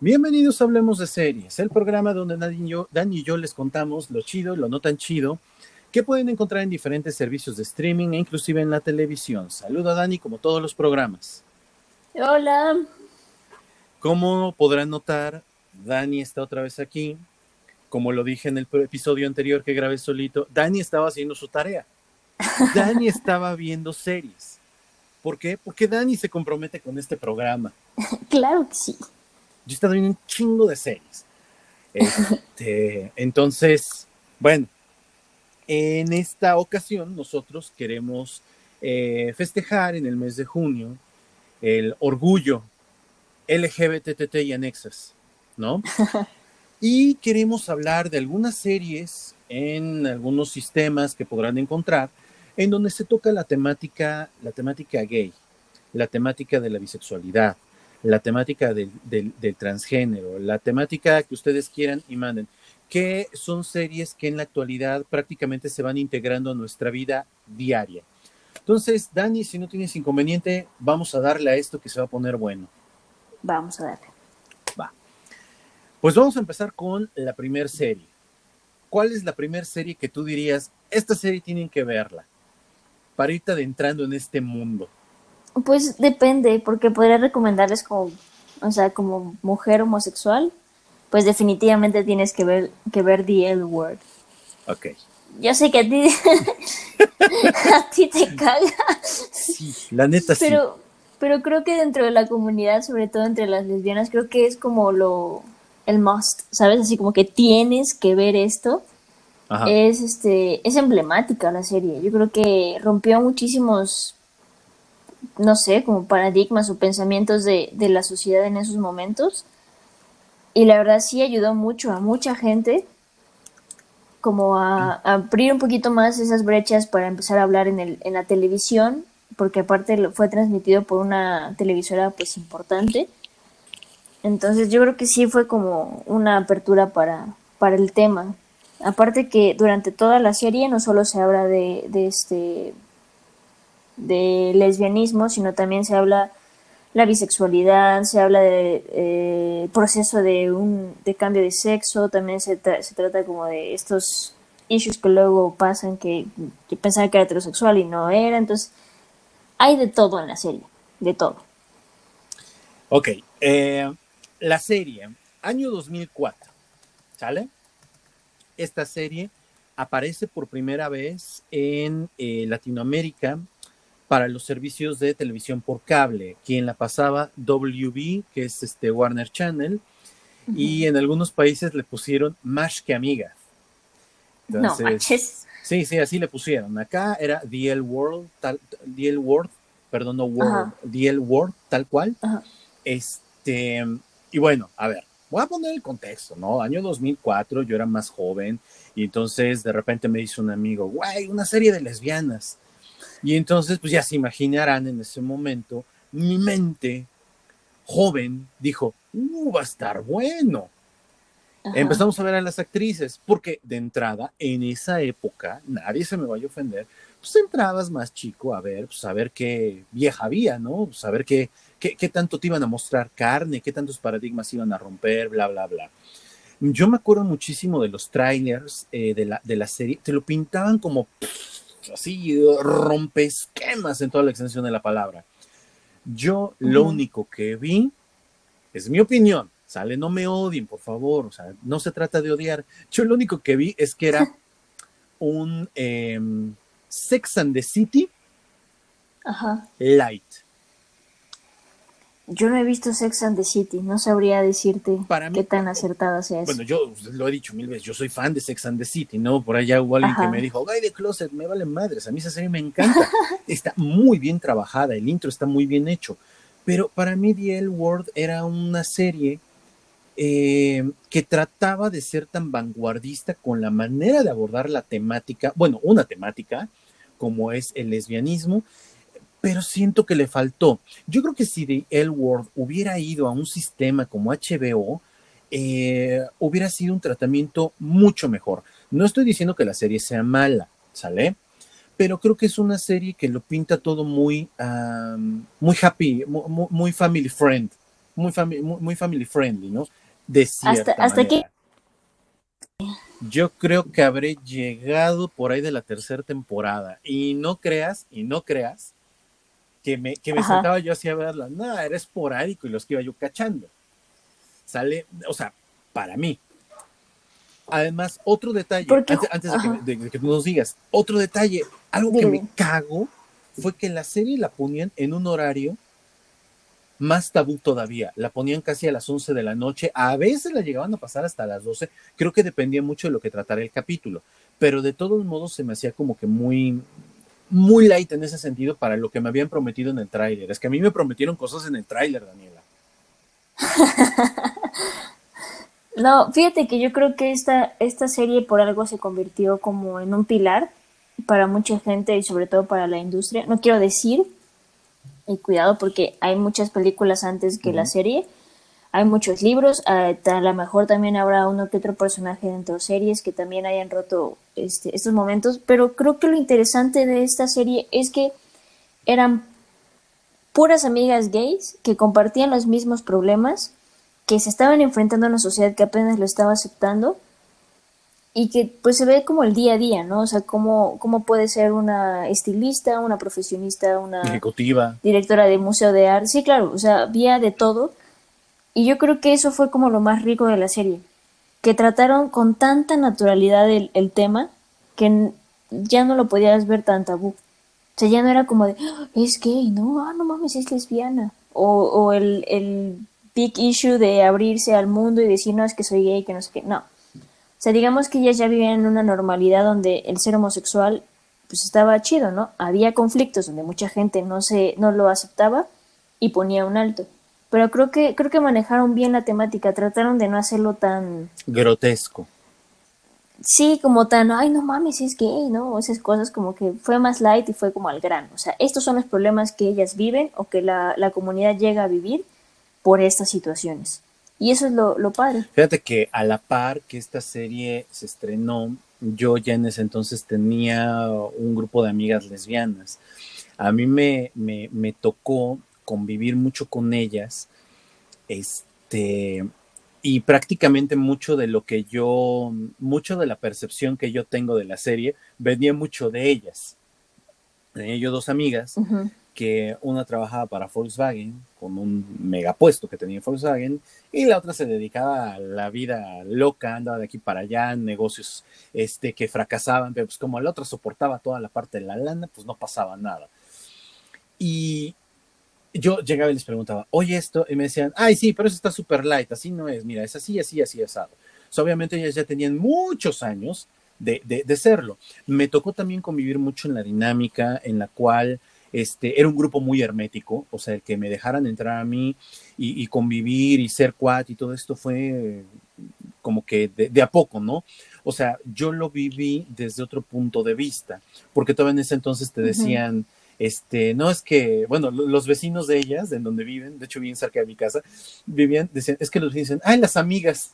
Bienvenidos a Hablemos de Series, el programa donde Dani y, yo, Dani y yo les contamos lo chido y lo no tan chido que pueden encontrar en diferentes servicios de streaming e inclusive en la televisión. Saludo a Dani como todos los programas. Hola. Como podrán notar, Dani está otra vez aquí. Como lo dije en el episodio anterior que grabé solito, Dani estaba haciendo su tarea. Dani estaba viendo series. ¿Por qué? Porque Dani se compromete con este programa. Claro que sí. Yo estaba viendo un chingo de series. Este, entonces, bueno, en esta ocasión nosotros queremos eh, festejar en el mes de junio el orgullo LGBTT y anexas, ¿no? y queremos hablar de algunas series en algunos sistemas que podrán encontrar en donde se toca la temática, la temática gay, la temática de la bisexualidad, la temática del, transgénero, la temática que ustedes quieran y manden, que son series que en la actualidad prácticamente se van integrando a nuestra vida diaria. Entonces, Dani, si no tienes inconveniente, vamos a darle a esto que se va a poner bueno. Vamos a darle. Va. Pues vamos a empezar con la primera serie. ¿Cuál es la primera serie que tú dirías, esta serie tienen que verla para irte adentrando en este mundo? Pues depende, porque podría recomendarles como, o sea, como mujer homosexual, pues definitivamente tienes que ver, que ver The L Word. Ok. Yo sé que a ti, a ti te caga. Sí, la neta sí. Pero, pero creo que dentro de la comunidad, sobre todo entre las lesbianas, creo que es como lo, el must, ¿sabes? Así como que tienes que ver esto. Ajá. Es, este, es emblemática la serie. Yo creo que rompió muchísimos no sé, como paradigmas o pensamientos de, de la sociedad en esos momentos. Y la verdad sí ayudó mucho a mucha gente como a, abrir un poquito más esas brechas para empezar a hablar en, el, en la televisión, porque aparte fue transmitido por una televisora pues importante. Entonces yo creo que sí fue como una apertura para, para el tema. Aparte que durante toda la serie no solo se habla de, de este de lesbianismo, sino también se habla la bisexualidad, se habla de eh, proceso de un de cambio de sexo, también se, se trata como de estos issues que luego pasan que, que pensaban que era heterosexual y no era, entonces hay de todo en la serie, de todo. Ok, eh, la serie, año 2004, ¿sale? Esta serie aparece por primera vez en eh, Latinoamérica para los servicios de televisión por cable. Quien la pasaba WB, que es este Warner Channel, y en algunos países le pusieron más que amiga. no manches. Sí, sí, así le pusieron. Acá era The World, tal, The World, perdón, no World, The World, tal cual. Este, y bueno, a ver, voy a poner el contexto, ¿no? Año 2004, yo era más joven, y entonces de repente me dice un amigo, güey, una serie de lesbianas. Y entonces, pues ya se imaginarán en ese momento, mi mente joven dijo, uh, va a estar bueno. Empezamos a ver a las actrices, porque de entrada, en esa época, nadie se me vaya a ofender, pues entrabas más chico a ver, pues a ver qué vieja había, ¿no? Pues a ver qué, qué, tanto te iban a mostrar carne, qué tantos paradigmas iban a romper, bla, bla, bla. Yo me acuerdo muchísimo de los trailers eh, de, la, de la serie, te lo pintaban como así rompe esquemas en toda la extensión de la palabra. Yo lo único que vi, es mi opinión, sale, no me odien, por favor, o sea, no se trata de odiar. Yo lo único que vi es que era un em, Sex and the City light. Yo no he visto Sex and the City, no sabría decirte qué tan acertada sea. Bueno, yo lo he dicho mil veces, yo soy fan de Sex and the City, ¿no? Por allá hubo alguien que me dijo, ay, de Closet, me vale madres, a mí esa serie me encanta. está muy bien trabajada, el intro está muy bien hecho. Pero para mí The L World era una serie eh, que trataba de ser tan vanguardista con la manera de abordar la temática, bueno, una temática como es el lesbianismo, pero siento que le faltó. Yo creo que si The L hubiera ido a un sistema como HBO, eh, hubiera sido un tratamiento mucho mejor. No estoy diciendo que la serie sea mala, ¿sale? Pero creo que es una serie que lo pinta todo muy, muy happy, muy, family friend, muy, muy, family friendly, ¿no? De cierta hasta, hasta que yo creo que habré llegado por ahí de la tercera temporada. Y no creas, y no creas, que me, que me sentaba yo así a verla. Nada, era esporádico y los que iba yo cachando. Sale, o sea, para mí. Además, otro detalle, antes, de, que, tú nos digas, otro detalle, algo que me cago fue que la serie la ponían en un horario más tabú todavía. La ponían casi a las 11 de la noche, a veces la llegaban a pasar hasta las 12. Creo que dependía mucho de lo que tratara el capítulo, pero de todos modos se me hacía como que muy muy light en ese sentido para lo que me habían prometido en el tráiler. Es que a mí me prometieron cosas en el tráiler, Daniela. no, fíjate que yo creo que esta, esta serie por algo se convirtió como en un pilar para mucha gente y sobre todo para la industria. No quiero decir y cuidado porque hay muchas películas antes que la serie, hay muchos libros, a lo mejor también habrá uno que otro personaje dentro de series que también hayan roto este, estos momentos, pero creo que lo interesante de esta serie es que eran puras amigas gays que compartían los mismos problemas, que se estaban enfrentando a una sociedad que apenas lo estaba aceptando y que pues se ve como el día a día, ¿no? O sea, cómo, cómo puede ser una estilista, una profesionista, una ejecutiva, directora de museo de arte. Sí, claro, o sea, había de todo. Y yo creo que eso fue como lo más rico de la serie, que trataron con tanta naturalidad el, el tema que ya no lo podías ver tan tabú. O sea, ya no era como de, ah, es gay, no, ah, no mames, es lesbiana. O, o el, el big issue de abrirse al mundo y decir, no, es que soy gay, que no sé qué. No, o sea, digamos que ellas ya vivían en una normalidad donde el ser homosexual pues estaba chido, ¿no? Había conflictos donde mucha gente no se no lo aceptaba y ponía un alto. Pero creo que creo que manejaron bien la temática, trataron de no hacerlo tan grotesco. Sí, como tan, ay, no mames, es gay, ¿no? Esas cosas como que fue más light y fue como al grano. O sea, estos son los problemas que ellas viven o que la, la comunidad llega a vivir por estas situaciones. Y eso es lo, lo padre. Fíjate que a la par que esta serie se estrenó, yo ya en ese entonces tenía un grupo de amigas lesbianas. A mí me, me, me tocó convivir mucho con ellas, este, y prácticamente mucho de lo que yo, mucho de la percepción que yo tengo de la serie, venía mucho de ellas. Tenía yo dos amigas que una trabajaba para Volkswagen con un megapuesto que tenía Volkswagen y la otra se dedicaba a la vida loca, andaba de aquí para allá, negocios este, que fracasaban, pero pues como la otra soportaba toda la parte de la lana, pues no pasaba nada. Y yo llegaba y les preguntaba, oye esto, y me decían, ay sí, pero eso está súper light, así no es, mira, es así, así, así, asado. obviamente ellas ya tenían muchos años de, de, de serlo. Me tocó también convivir mucho en la dinámica en la cual este, era un grupo muy hermético, o sea, el que me dejaran entrar a mí y, convivir y ser cuat y todo esto fue como que de, a poco, ¿no? O sea, yo lo viví desde otro punto de vista, porque todavía en ese entonces te decían, este, no es que, bueno, los vecinos de ellas, de donde viven, de hecho bien cerca de mi casa, vivían, decían, es que los dicen, ay, las amigas.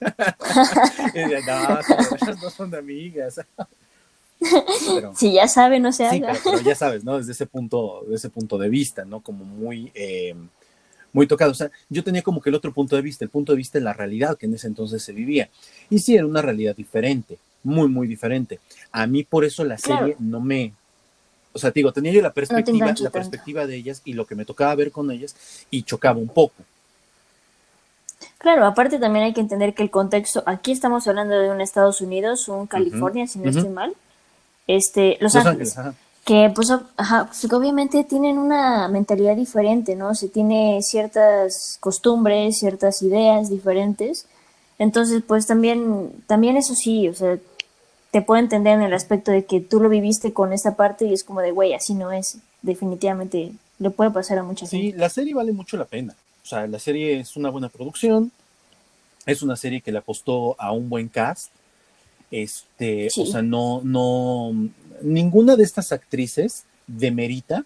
no, no son amigas. si ya sabe, no se haga. pero, ya sabes, ¿no? Desde ese punto, desde ese punto de vista, ¿no? Como muy, eh, muy tocado. O sea, yo tenía como que el otro punto de vista, el punto de vista de la realidad que en ese entonces se vivía. Y sí, era una realidad diferente, muy, muy diferente. A mí por eso la serie no me... O sea, digo, tenía yo la perspectiva, la perspectiva de ellas y lo que me tocaba ver con ellas y chocaba un poco. Claro, aparte también hay que entender que el contexto, aquí estamos hablando de un Estados Unidos, un California, si no estoy mal, este, Los, Ángeles, que pues, pues obviamente tienen una mentalidad diferente, ¿no? Se tiene ciertas costumbres, ciertas ideas diferentes. Entonces, pues también, también eso sí, o sea, te puedo entender en el aspecto de que tú lo viviste con esta parte y es como de, güey, así no es. Definitivamente le puede pasar a mucha gente. Sí, la serie vale mucho la pena. O sea, la serie es una buena producción, es una serie que le apostó a un buen cast, este, o sea, no, no, ninguna de estas actrices demerita.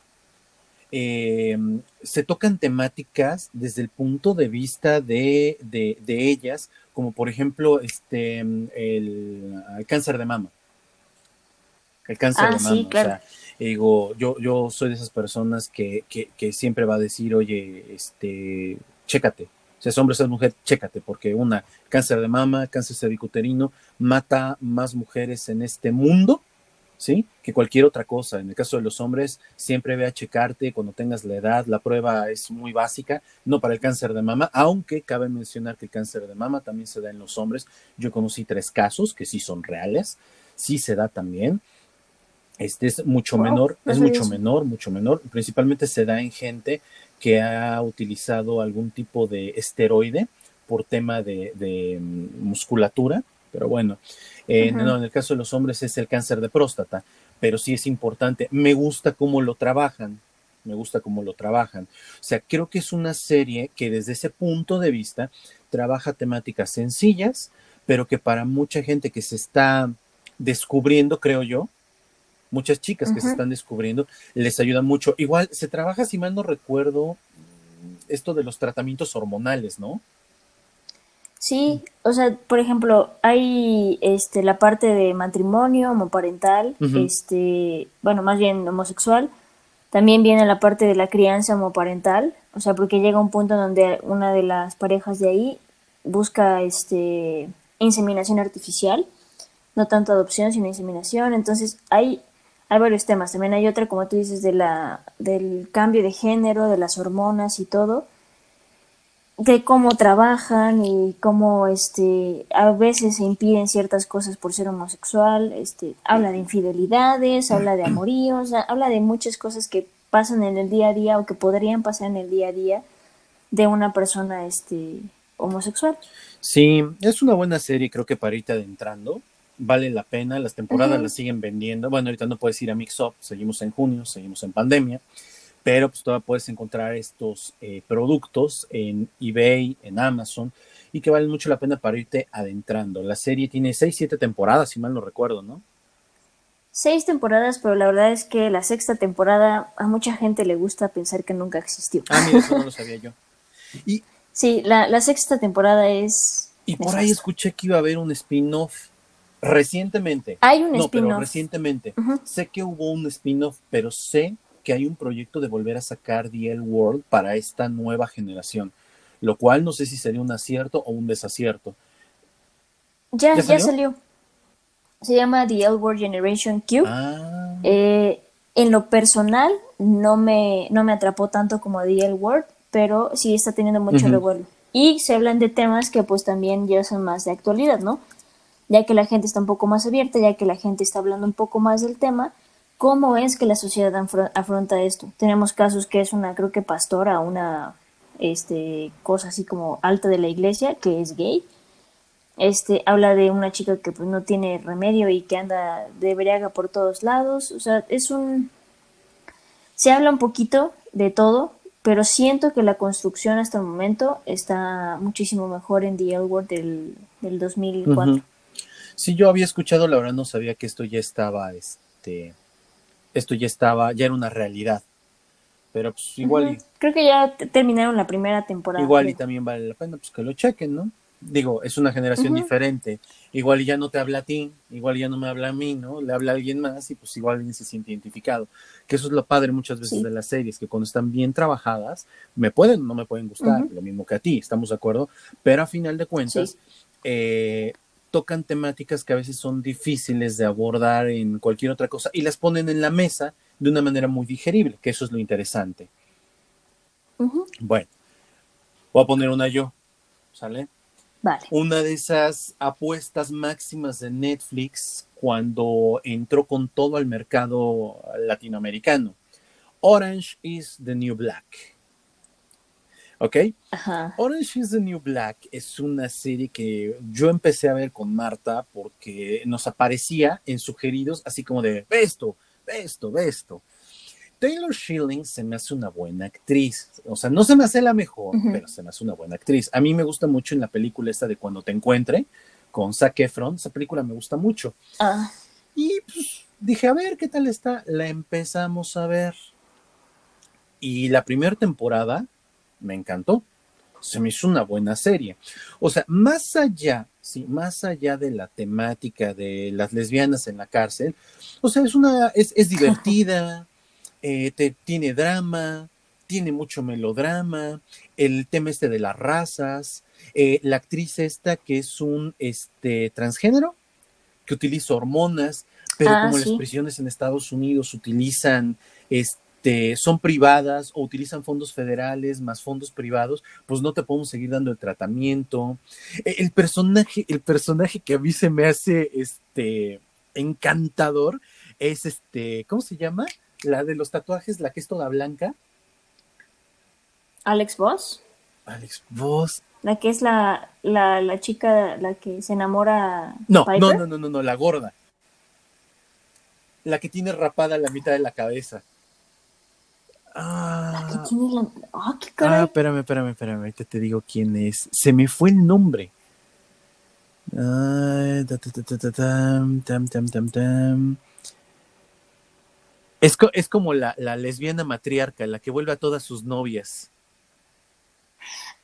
Eh, se tocan temáticas desde el punto de vista de, de, ellas, como por ejemplo este, el, cáncer de mama. El cáncer ah, de mama. o sea, digo, yo, yo soy de esas personas que, que, que siempre va a decir, oye, este, chécate, si es hombre, si es mujer, chécate, porque una, cáncer de mama, cáncer cervicuterino, mata más mujeres en este mundo, ¿sí? Que cualquier otra cosa. En el caso de los hombres, siempre ve a checarte cuando tengas la edad. La prueba es muy básica, no para el cáncer de mama, aunque cabe mencionar que el cáncer de mama también se da en los hombres. Yo conocí tres casos que sí son reales, sí se da también. Este es mucho menor, es mucho menor, mucho menor. Principalmente se da en gente que ha utilizado algún tipo de esteroide por tema de, mm, musculatura, pero bueno, eh, en el caso de los hombres es el cáncer de próstata, pero sí es importante. Me gusta cómo lo trabajan, me gusta cómo lo trabajan. O sea, creo que es una serie que desde ese punto de vista trabaja temáticas sencillas, pero que para mucha gente que se está descubriendo, creo yo, muchas chicas que se están descubriendo, les ayuda mucho. Igual se trabaja, si mal no recuerdo, esto de los tratamientos hormonales, ¿no? Sí, o sea, por ejemplo, hay este la parte de matrimonio homoparental, este, bueno, más bien homosexual. También viene la parte de la crianza homoparental, o sea, porque llega un punto donde una de las parejas de ahí busca este inseminación artificial, no tanto adopción, sino inseminación. Entonces, hay hay varios temas. También hay otra, como tú dices, de la, del cambio de género, de las hormonas y todo, de cómo trabajan y cómo este, a veces se impiden ciertas cosas por ser homosexual. Este, habla de infidelidades, habla de amoríos, habla de muchas cosas que pasan en el día a día o que podrían pasar en el día a día de una persona este, homosexual. Sí, es una buena serie, creo que para irte adentrando vale la pena, las temporadas las siguen vendiendo. Bueno, ahorita no puedes ir a Mix Up, seguimos en junio, seguimos en pandemia, pero pues todavía puedes encontrar estos eh, productos en eBay, en Amazon, y que valen mucho la pena para irte adentrando. La serie tiene seis, siete temporadas, si mal no recuerdo, ¿no? Seis temporadas, pero la verdad es que la sexta temporada a mucha gente le gusta pensar que nunca existió. Ah, mira, eso no lo sabía yo. Y, sí, la, sexta temporada es... Y por ahí escuché que iba a haber un spin-off Recientemente. Hay un No, pero recientemente. Sé que hubo un spin-off, pero sé que hay un proyecto de volver a sacar The L World para esta nueva generación, lo cual no sé si sería un acierto o un desacierto. Ya, ya salió. Se llama The L World Generation Q. Ah. Eh, en lo personal, no me, no me atrapó tanto como The L World, pero sí está teniendo mucho revuelo. Y se hablan de temas que pues también ya son más de actualidad, ¿no? ya que la gente está un poco más abierta, ya que la gente está hablando un poco más del tema, ¿cómo es que la sociedad afronta esto? Tenemos casos que es una, creo que pastora, una este, cosa así como alta de la iglesia, que es gay. Este, habla de una chica que pues no tiene remedio y que anda de briaga por todos lados. O sea, es un... Se habla un poquito de todo, pero siento que la construcción hasta el momento está muchísimo mejor en The L del, del 2004. Sí, yo había escuchado, la verdad no sabía que esto ya estaba, este, esto ya estaba, ya era una realidad. Pero pues igual Creo que ya terminaron la primera temporada. Igual y también vale la pena pues que lo chequen, ¿no? Digo, es una generación diferente. Igual ya no te habla a ti, igual ya no me habla a mí, ¿no? Le habla a alguien más y pues igual alguien se siente identificado. Que eso es lo padre muchas veces de las series, que cuando están bien trabajadas, me pueden no me pueden gustar, lo mismo que a ti, estamos de acuerdo, pero a final de cuentas, eh, tocan temáticas que a veces son difíciles de abordar en cualquier otra cosa y las ponen en la mesa de una manera muy digerible, que eso es lo interesante. Bueno, voy a poner una yo, ¿sale? Vale. Una de esas apuestas máximas de Netflix cuando entró con todo al mercado latinoamericano. Orange is the New Black. ¿Ok? Orange is the New Black es una serie que yo empecé a ver con Marta porque nos aparecía en sugeridos así como de, ve esto, ve esto, ve esto. Taylor Schilling se me hace una buena actriz. O sea, no se me hace la mejor, pero se me hace una buena actriz. A mí me gusta mucho en la película esta de Cuando te encuentre, con Zac Efron. Esa película me gusta mucho. Ah. Y pues, dije, a ver qué tal está. La empezamos a ver. Y la primera temporada me encantó. se me hizo una buena serie. O sea, más allá, sí, más allá de la temática de las lesbianas en la cárcel, o sea, es una, es, es divertida, eh, te, tiene drama, tiene mucho melodrama, el tema este de las razas, eh, la actriz esta que es un este, transgénero, que utiliza hormonas, pero ah, como las prisiones en Estados Unidos utilizan este, este, son privadas o utilizan fondos federales más fondos privados, pues no te podemos seguir dando el tratamiento. E, el personaje, el personaje que a mí se me hace este encantador es este, ¿cómo se llama? La de los tatuajes, la que es toda blanca. Alex Voss. Alex Voss. La que es la, la, la chica, la que se enamora. No, no, no, no, no, no, la gorda. La que tiene rapada la mitad de la cabeza. Ah, la... ah, ah espérame, espérame, espérame. Ahorita te digo quién es. Se me fue el nombre. es, es, como la, la, lesbiana matriarca, la que vuelve a todas sus novias.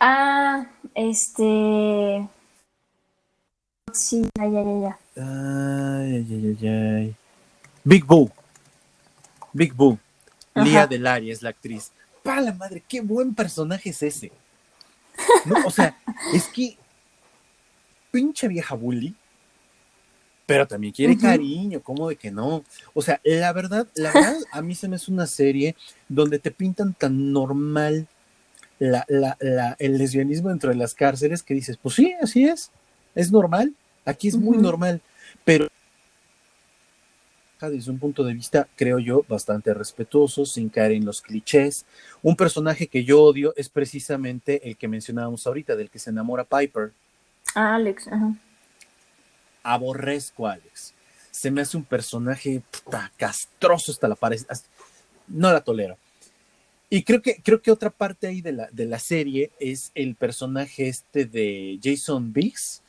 Ah, este. Sí, ay, ay, ay. Ay, ay, ay, ay. Big Boo. Big Boo. Lía Delari es la actriz. ¡Pa la madre! ¡Qué buen personaje es ese! O sea, es que. Pinche vieja bully. Pero también quiere cariño, ¿cómo de que no? O sea, la verdad, la verdad, a mí se me hace una serie donde te pintan tan normal la, la, la, el lesbianismo dentro de las cárceles que dices, pues sí, así es, es normal, aquí es muy normal, pero desde un punto de vista, creo yo, bastante respetuoso, sin caer en los clichés. Un personaje que yo odio es precisamente el que mencionábamos ahorita, del que se enamora Piper. Ah, Alex, ajá. Aborrezco a Alex. Se me hace un personaje castroso hasta la pared. No la tolero. Y creo que, creo que otra parte ahí de la, de la serie es el personaje este de Jason Biggs.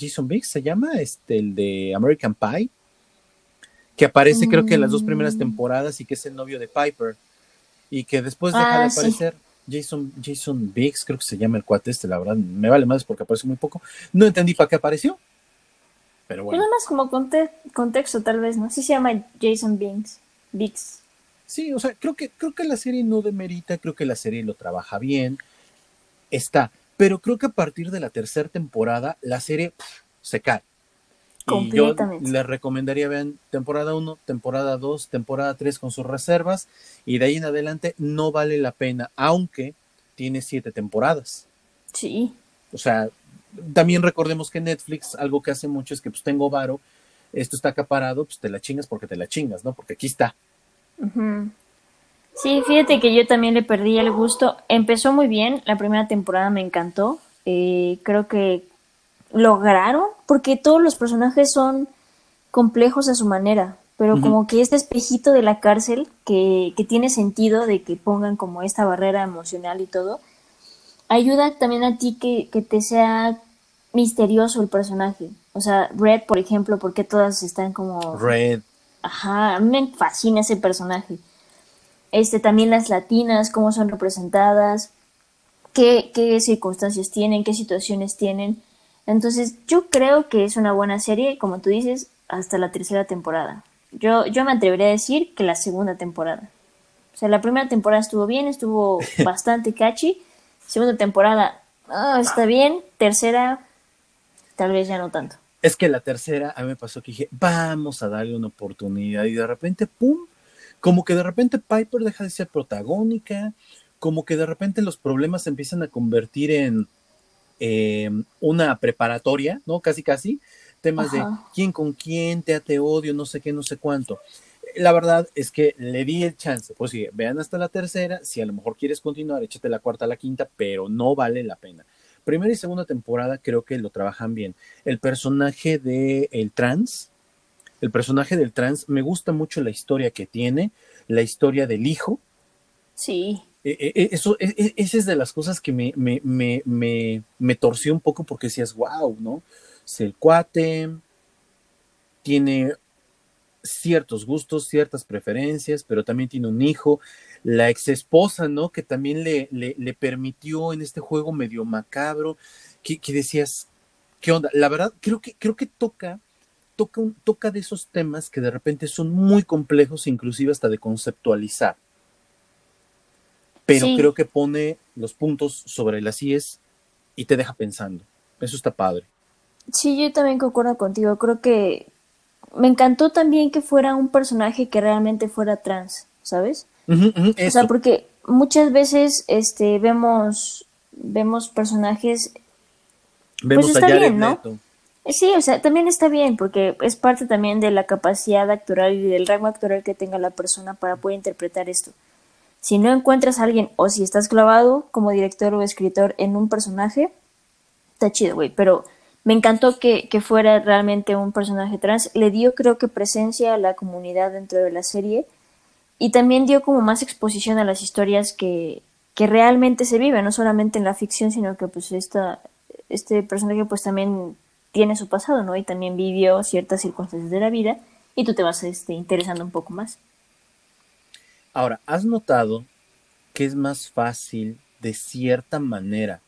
Jason Biggs se llama, este, el de American Pie que aparece creo que en las dos primeras mm. temporadas y que es el novio de Piper y que después deja de ah, aparecer Jason, Jason Biggs, creo que se llama el cuate este, la verdad, me vale más porque aparece muy poco. No entendí para qué apareció, pero bueno. Nada más como contexto tal vez, ¿no? Sí se llama Jason Biggs. Biggs. Sí, o sea, creo que, creo que la serie no demerita, creo que la serie lo trabaja bien, está, pero creo que a partir de la tercera temporada la serie se cae. Y yo les recomendaría, vean, temporada 1, temporada 2, temporada 3 con sus reservas y de ahí en adelante no vale la pena, aunque tiene siete temporadas. Sí. O sea, también recordemos que Netflix, algo que hace mucho es que pues tengo varo, esto está acaparado, pues te la chingas porque te la chingas, ¿no? Porque aquí está. Sí, fíjate que yo también le perdí el gusto. Empezó muy bien, la primera temporada me encantó. Eh, creo que lograron, porque todos los personajes son complejos a su manera, pero como que este espejito de la cárcel, que, que tiene sentido de que pongan como esta barrera emocional y todo, ayuda también a ti que, que te sea misterioso el personaje. O sea, Red, por ejemplo, porque todas están como... Red. Ajá, a mí me fascina ese personaje. Este, también las latinas, cómo son representadas, qué, qué circunstancias tienen, qué situaciones tienen. Entonces, yo creo que es una buena serie, como tú dices, hasta la tercera temporada. Yo, yo me atrevería a decir que la segunda temporada. O sea, la primera temporada estuvo bien, estuvo bastante catchy. Segunda temporada, ah, está bien. Tercera, tal vez ya no tanto. Es que la tercera, a mí me pasó que dije, vamos a darle una oportunidad. Y de repente, ¡pum! Como que de repente Piper deja de ser protagónica, como que de repente los problemas se empiezan a convertir en, eh, una preparatoria, ¿no? Casi, casi, temas de quién con quién, te te odio, no sé qué, no sé cuánto. La verdad es que le di el chance, pues sí, vean hasta la tercera, si a lo mejor quieres continuar, échate la cuarta, la quinta, pero no vale la pena. Primera y segunda temporada creo que lo trabajan bien. El personaje de el trans, el personaje del trans, me gusta mucho la historia que tiene, la historia del hijo. Sí. E, e, e, eso, esa es de las cosas que me, me, me, me, torció un poco porque decías, wow, ¿no? Es el cuate, tiene ciertos gustos, ciertas preferencias, pero también tiene un hijo. La ex esposa, ¿no? Que también le, le, permitió en este juego medio macabro, que, decías, ¿qué onda? La verdad, creo que, creo que toca, toca, toca de esos temas que de repente son muy complejos, inclusive hasta de conceptualizar. Pero creo que pone los puntos sobre las IES y te deja pensando. Eso está padre. Sí, yo también concuerdo contigo. Creo que me encantó también que fuera un personaje que realmente fuera trans, ¿sabes? o sea, porque muchas veces este vemos vemos personajes vemos pues está bien, ¿no? Sí, o sea, también está bien porque es parte también de la capacidad actoral y del rango actoral que tenga la persona para poder interpretar esto. Si no encuentras a alguien o si estás clavado como director o escritor en un personaje, está chido, güey, pero me encantó que, fuera realmente un personaje trans. Le dio, creo que, presencia a la comunidad dentro de la serie y también dio como más exposición a las historias que, realmente se viven, no solamente en la ficción, sino que pues esta, este personaje pues también tiene su pasado, ¿no? Y también vivió ciertas circunstancias de la vida y tú te vas este, interesando un poco más. Ahora, ¿has notado que es más fácil de cierta manera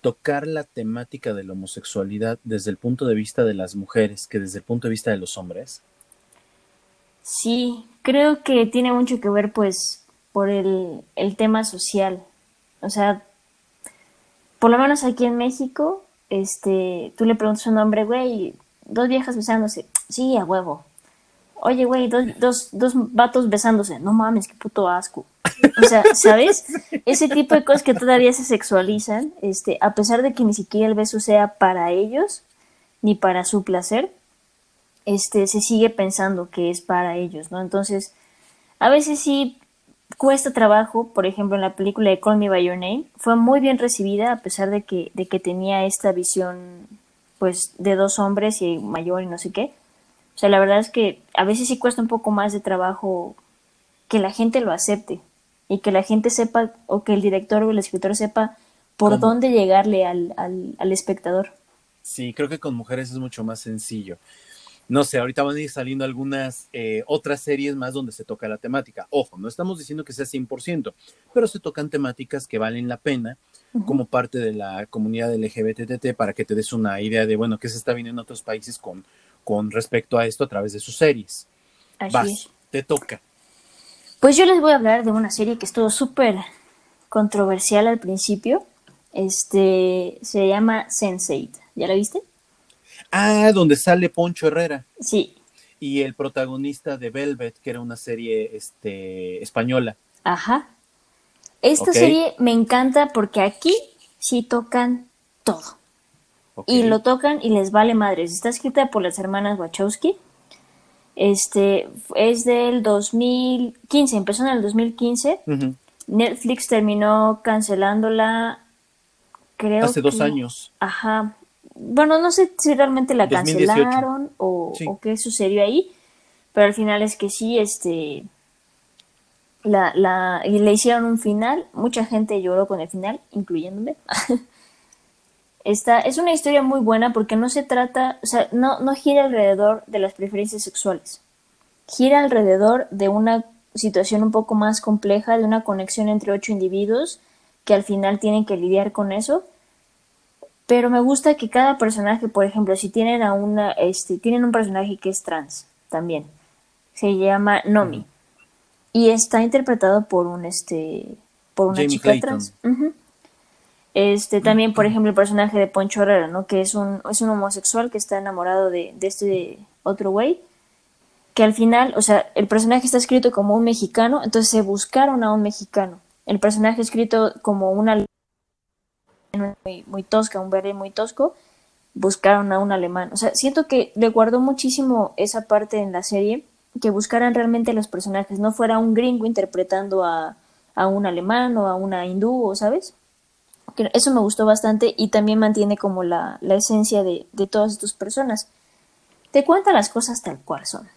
tocar la temática de la homosexualidad desde el punto de vista de las mujeres que desde el punto de vista de los hombres? Sí, creo que tiene mucho que ver pues por el, tema social. O sea, por lo menos aquí en México, este, tú le preguntas a un hombre, güey, dos viejas besándose, sí, a huevo. Oye, güey, dos, dos, dos vatos besándose, no mames, qué puto asco. O sea, ¿sabes? Ese tipo de cosas que todavía se sexualizan, este, a pesar de que ni siquiera el beso sea para ellos, ni para su placer, este, se sigue pensando que es para ellos, ¿no? Entonces, a veces sí cuesta trabajo, por ejemplo, en la película de Call Me By Your Name, fue muy bien recibida a pesar de que, de que tenía esta visión, pues, de dos hombres y mayor y no sé qué. O sea, la verdad es que a veces sí cuesta un poco más de trabajo que la gente lo acepte y que la gente sepa o que el director o el escritor sepa por dónde llegarle al, al, espectador. Sí, creo que con mujeres es mucho más sencillo. No sé, ahorita van a ir saliendo algunas eh, otras series más donde se toca la temática. Ojo, no estamos diciendo que sea 100%, pero se tocan temáticas que valen la pena como parte de la comunidad LGBTT para que te des una idea de, bueno, qué se está viendo en otros países con, con respecto a esto a través de sus series. Vas, te toca. Pues yo les voy a hablar de una serie que estuvo súper controversial al principio. Este se llama Sense8. ¿Ya la viste? Ah, donde sale Poncho Herrera. Sí. Y el protagonista de Velvet, que era una serie este, española. Ajá. Esta serie me encanta porque aquí sí tocan todo. Y lo tocan y les vale madres. Está escrita por las hermanas Wachowski. Este es del 2015, empezó en el 2015. Netflix terminó cancelándola, creo. Hace dos años. Ajá. Bueno, no sé si realmente la cancelaron o, qué sucedió ahí, pero al final es que sí, este. La, la, y le hicieron un final. Mucha gente lloró con el final, incluyéndome. Esta es una historia muy buena porque no se trata, o sea, no, no gira alrededor de las preferencias sexuales. Gira alrededor de una situación un poco más compleja, de una conexión entre ocho individuos que al final tienen que lidiar con eso. Pero me gusta que cada personaje, por ejemplo, si tienen a una, este, tienen un personaje que es trans también, se llama Nomi y está interpretado por un, este, por una chica trans. Este, también, por ejemplo, el personaje de Poncho Herrera, ¿no? Que es un, es un homosexual que está enamorado de, de este otro güey. Que al final, o sea, el personaje está escrito como un mexicano, entonces se buscaron a un mexicano. El personaje escrito como una muy, muy tosca, un verde muy tosco, buscaron a un alemán. O sea, siento que le guardó muchísimo esa parte en la serie, que buscaran realmente los personajes, no fuera un gringo interpretando a, a un alemán o a una hindú, ¿sabes? Eso me gustó bastante y también mantiene como la, esencia de, todas estas personas. Te cuenta las cosas tal cual son.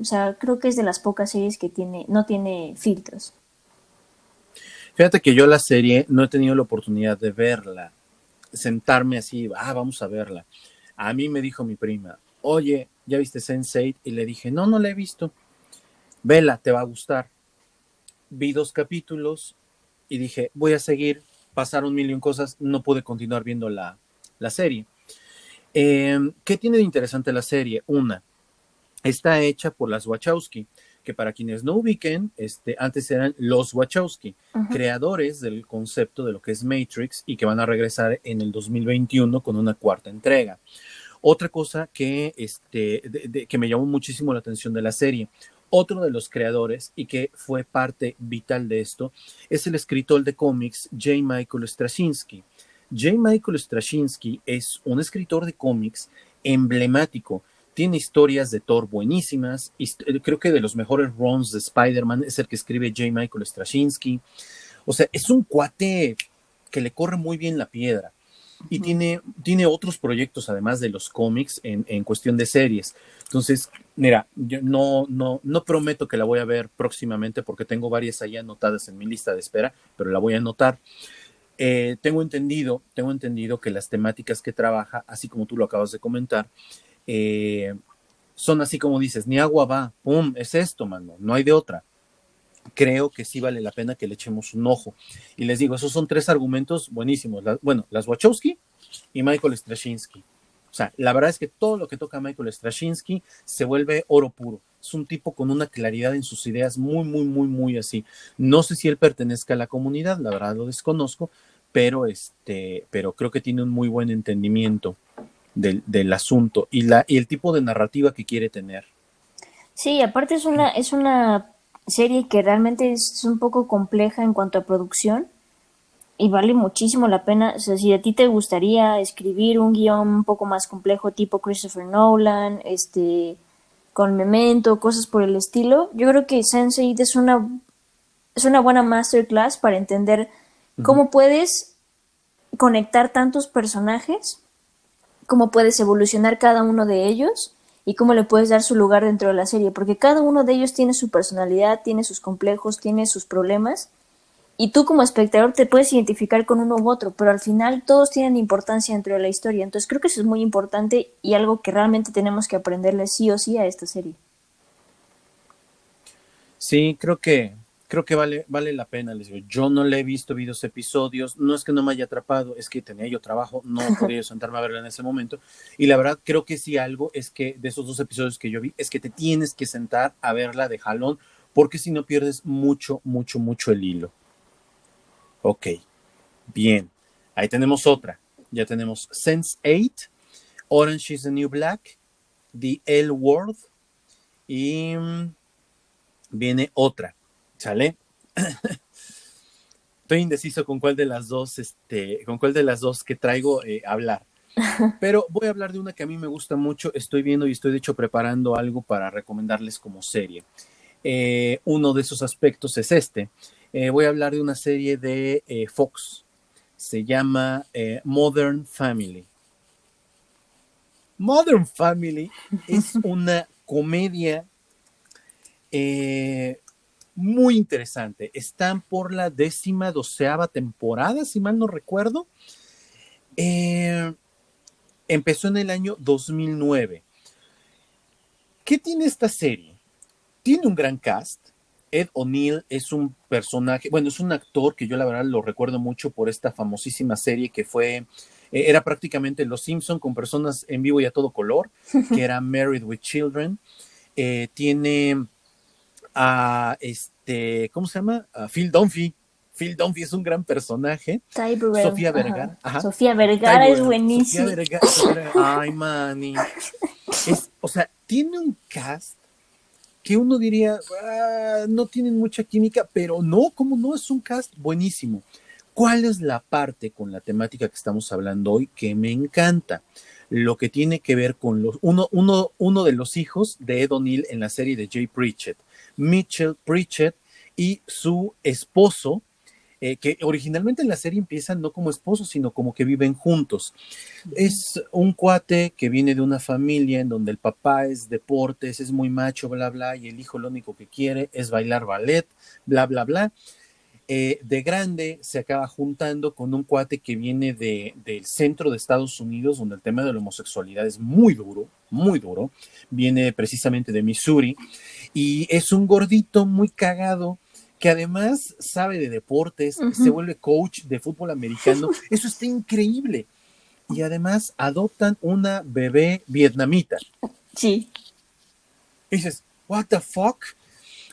O sea, creo que es de las pocas series que tiene, no tiene filtros. Fíjate que yo la serie no he tenido la oportunidad de verla, sentarme así, ah, vamos a verla. A mí me dijo mi prima, oye, ¿ya viste Sense8? Y le dije, no, no la he visto. Vela, te va a gustar. Vi dos capítulos y dije, voy a seguir. Pasaron mil y un cosas, no pude continuar viendo la, serie. Em, ¿Qué tiene de interesante la serie? Una, está hecha por las Wachowski que para quienes no ubiquen, este, antes eran los Wachowski, creadores del concepto de lo que es Matrix y que van a regresar en el 2021 con una cuarta entrega. Otra cosa que, este, que me llamó muchísimo la atención de la serie, otro de los creadores y que fue parte vital de esto es el escritor de cómics J. Michael Straczynski. J. Michael Straczynski es un escritor de cómics emblemático tiene historias de Thor buenísimas. Eh, creo que de los mejores runs de Spider-Man es el que escribe J. Michael Straczynski. O sea, es un cuate que le corre muy bien la piedra. Y tiene, tiene otros proyectos, además de los cómics, en, en, cuestión de series. Entonces, mira, yo no, no, no prometo que la voy a ver próximamente porque tengo varias ahí anotadas en mi lista de espera, pero la voy a anotar. Eh, tengo entendido, tengo entendido que las temáticas que trabaja, así como tú lo acabas de comentar, eh, son así como dices, ni agua va, pum, es esto, mano, no hay de otra. Creo que sí vale la pena que le echemos un ojo. Y les digo, esos son tres argumentos buenísimos. bueno, las Wachowski y Michael Straczynski. O sea, la verdad es que todo lo que toca Michael Straczynski se vuelve oro puro. Es un tipo con una claridad en sus ideas muy, muy, muy, muy así. No sé si él pertenezca a la comunidad, la verdad lo desconozco, pero este, pero creo que tiene un muy buen entendimiento del, asunto y, la, y el tipo de narrativa que quiere tener. Sí, aparte es una, es una serie que realmente es un poco compleja en cuanto a producción y vale muchísimo la pena. O sea, si a ti te gustaría escribir un guion un poco más complejo tipo Christopher Nolan, este, con Memento, cosas por el estilo, yo creo que Sense8 es una, es una buena masterclass para entender cómo puedes conectar tantos personajes cómo puedes evolucionar cada uno de ellos y cómo le puedes dar su lugar dentro de la serie, porque cada uno de ellos tiene su personalidad, tiene sus complejos, tiene sus problemas, y tú como espectador te puedes identificar con uno u otro, pero al final todos tienen importancia dentro de la historia, entonces creo que eso es muy importante y algo que realmente tenemos que aprenderle sí o sí a esta serie. Sí, creo que creo que vale, vale la pena, les digo, yo no le he visto videos episodios, no es que no me haya atrapado, es que tenía yo trabajo, no podía sentarme a verla en ese momento, y la verdad creo que sí algo es que de esos dos episodios que yo vi, es que te tienes que sentar a verla de jalón, porque si no pierdes mucho, mucho, mucho el hilo. Ok, bien, ahí tenemos otra, ya tenemos Sense 8, Orange is the New Black, The L World, y mm, viene otra ¿Sale? Estoy indeciso con cuál de las dos, este, con cuál de las dos que traigo eh, hablar. Pero voy a hablar de una que a mí me gusta mucho. Estoy viendo y estoy de hecho preparando algo para recomendarles como serie. Eh, uno de esos aspectos es este. Eh, voy a hablar de una serie de Fox. Se llama Modern Family. Modern Family es una comedia muy interesante. Están por la décima doceava temporada, si mal no recuerdo. Eh, empezó en el año 2009. ¿Qué tiene esta serie? Tiene un gran cast. Ed O'Neill es un personaje, bueno, es un actor que yo la verdad lo recuerdo mucho por esta famosísima serie que fue, eh, era prácticamente Los Simpson con personas en vivo y a todo color, que era Married with Children. Eh, tiene a este, ¿cómo se llama? A Phil Dunphy. Phil Dunphy es un gran personaje. Sofía Vergara. Sofía Vergara es buenísima. Sofía Vergara. Ay, mani. o sea, tiene un cast que uno diría, ah, no tienen mucha química, pero no, como no, es un cast buenísimo. ¿Cuál es la parte con la temática que estamos hablando hoy que me encanta? Lo que tiene que ver con los, uno, uno, uno de los hijos de Ed O'Neill en la serie de Jay Pritchett. Mitchell Pritchett y su esposo, eh, que originalmente en la serie empiezan no como esposos, sino como que viven juntos. Es un cuate que viene de una familia en donde el papá es deportes, es muy macho, bla, bla, y el hijo lo único que quiere es bailar ballet, bla, bla, bla. Eh, de grande se acaba juntando con un cuate que viene de, del centro de Estados Unidos, donde el tema de la homosexualidad es muy duro, muy duro. Viene precisamente de Missouri y es un gordito muy cagado que además sabe de deportes, se vuelve coach de fútbol americano. Eso está increíble. Y además adoptan una bebé vietnamita. Sí. Y dices, what the fuck?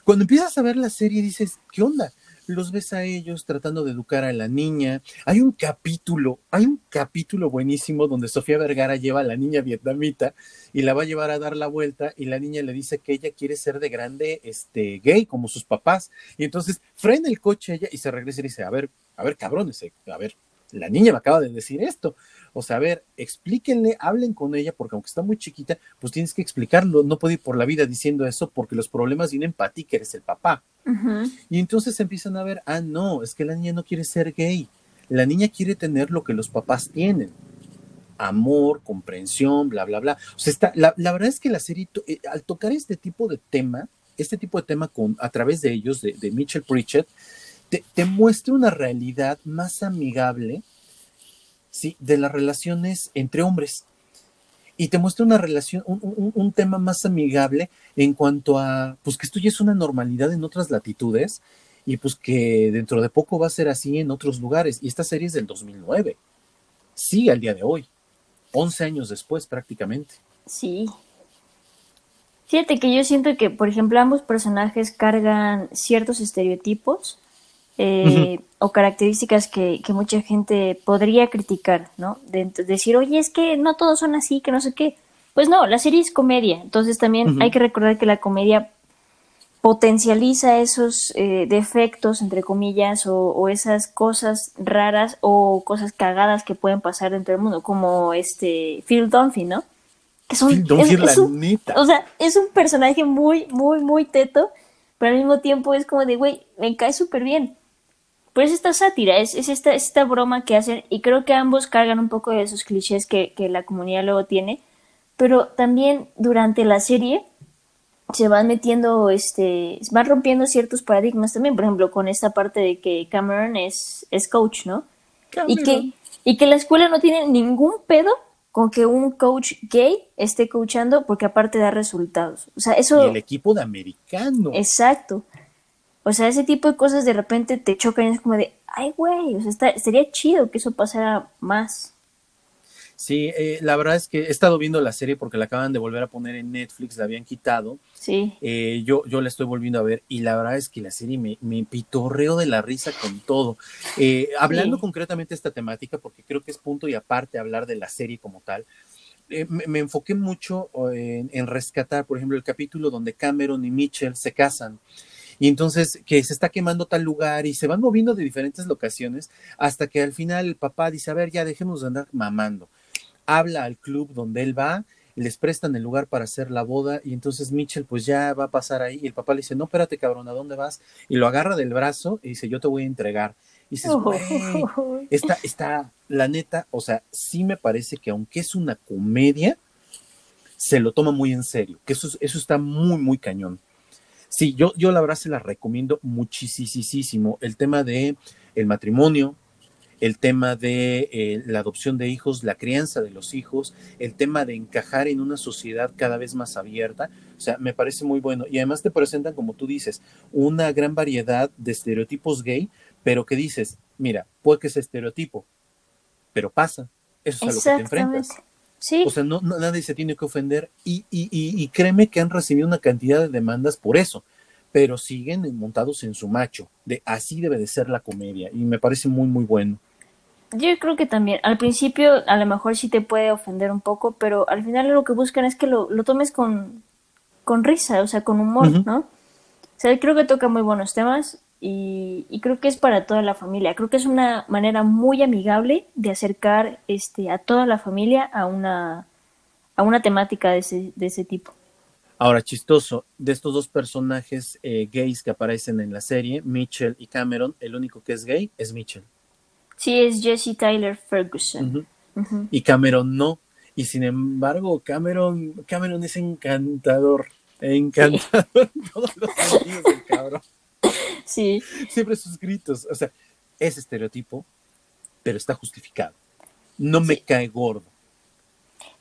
Cuando empiezas a ver la serie dices, ¿qué onda? Los ves a ellos tratando de educar a la niña. Hay un capítulo, hay un capítulo buenísimo donde Sofía Vergara lleva a la niña vietnamita y la va a llevar a dar la vuelta y la niña le dice que ella quiere ser de grande este gay como sus papás. Y entonces frena el coche ella y se regresa y dice, a ver, a ver, cabrones, eh, a ver, la niña me acaba de decir esto. O sea, a ver, explíquenle, hablen con ella, porque aunque está muy chiquita, pues tienes que explicarlo. No puede ir por la vida diciendo eso porque los problemas vienen para ti, que eres el papá. Y entonces empiezan a ver, ah, no, es que la niña no quiere ser gay. La niña quiere tener lo que los papás tienen. Amor, comprensión, bla, bla, bla. O sea, está, la, verdad es que la serie, eh, al tocar este tipo de tema, este tipo de tema con, a través de ellos, de, Mitchell Pritchett, te, te muestra una realidad más amigable ¿sí? de las relaciones entre hombres. Y te muestra una relación, un, tema más amigable en cuanto a, pues que esto ya es una normalidad en otras latitudes y pues que dentro de poco va a ser así en otros lugares. Y esta serie es del 2009. Sigue al día de hoy, 11 años después prácticamente. Sí. Fíjate que yo siento que, por ejemplo, ambos personajes cargan ciertos estereotipos eh, o características que, mucha gente podría criticar, ¿no? De, decir, oye, es que no todos son así, que no sé qué. Pues no, la serie es comedia, entonces también hay que recordar que la comedia potencializa esos eh, defectos, entre comillas, o, esas cosas raras o cosas cagadas que pueden pasar dentro del mundo, como este Phil Dunphy, ¿no? Que son, Phil es, O sea, es un personaje muy, muy, muy teto, pero al mismo tiempo es como de, güey, me cae súper bien. Pues esta sátira, es, esta, esta broma que hacen, y creo que ambos cargan un poco de esos clichés que, la comunidad luego tiene, pero también durante la serie se van metiendo, este, van rompiendo ciertos paradigmas también, por ejemplo, con esta parte de que Cameron es, es coach, ¿no? Y que, y que la escuela no tiene ningún pedo con que un coach gay esté coachando porque aparte da resultados. O sea, eso... Y el equipo de americano. Exacto. O sea, ese tipo de cosas de repente te chocan y es como de, ay, güey, o sea, sería chido que eso pasara más. Sí, eh, la verdad es que he estado viendo la serie porque la acaban de volver a poner en Netflix, la habían quitado. Sí. Eh, yo, yo la estoy volviendo a ver y la verdad es que la serie me, me pitorreo de la risa con todo. Eh, hablando concretamente de esta temática, porque creo que es punto y aparte hablar de la serie como tal, me, enfoqué mucho en, en, rescatar, por ejemplo, el capítulo donde Cameron y Mitchell se casan y entonces que se está quemando tal lugar y se van moviendo de diferentes locaciones hasta que al final el papá dice, a ver, ya dejemos de andar mamando. Habla al club donde él va, les prestan el lugar para hacer la boda y entonces Mitchell pues ya va a pasar ahí y el papá le dice, no, espérate cabrón, ¿a dónde vas? Y lo agarra del brazo y dice, yo te voy a entregar. Y dices, está, está, la neta, o sea, sí me parece que aunque es una comedia, se lo toma muy en serio, que eso, eso está muy, muy cañón. Sí, yo, yo la verdad se la recomiendo muchísimo. El tema de el matrimonio, el tema de eh, la adopción de hijos, la crianza de los hijos, el tema de encajar en una sociedad cada vez más abierta, o sea, me parece muy bueno. Y además te presentan, como tú dices, una gran variedad de estereotipos gay, pero que dices, mira, puede que sea estereotipo, pero pasa, eso es a lo que te enfrentas. O sea, no, nadie se tiene que ofender y, y, y, créeme que han recibido una cantidad de demandas por eso, pero siguen montados en su macho, de así debe de ser la comedia y me parece muy, muy bueno. Yo creo que también, al principio a lo mejor sí te puede ofender un poco, pero al final lo que buscan es que lo, lo tomes con, con risa, o sea, con humor, ¿no? O sea, creo que toca muy buenos temas y, creo que es para toda la familia. Creo que es una manera muy amigable de acercar este, a toda la familia a una, a una temática de ese, de ese tipo. Ahora, chistoso, de estos dos personajes eh, gays que aparecen en la serie, Mitchell y Cameron, el único que es gay es Mitchell. Sí, es Jesse Tyler Ferguson. Y Cameron no. Y sin embargo, Cameron, Cameron es encantador. Encantador en todos los sentidos del cabrón. Sí. Siempre sus gritos. O sea, es estereotipo, pero está justificado. No me cae gordo.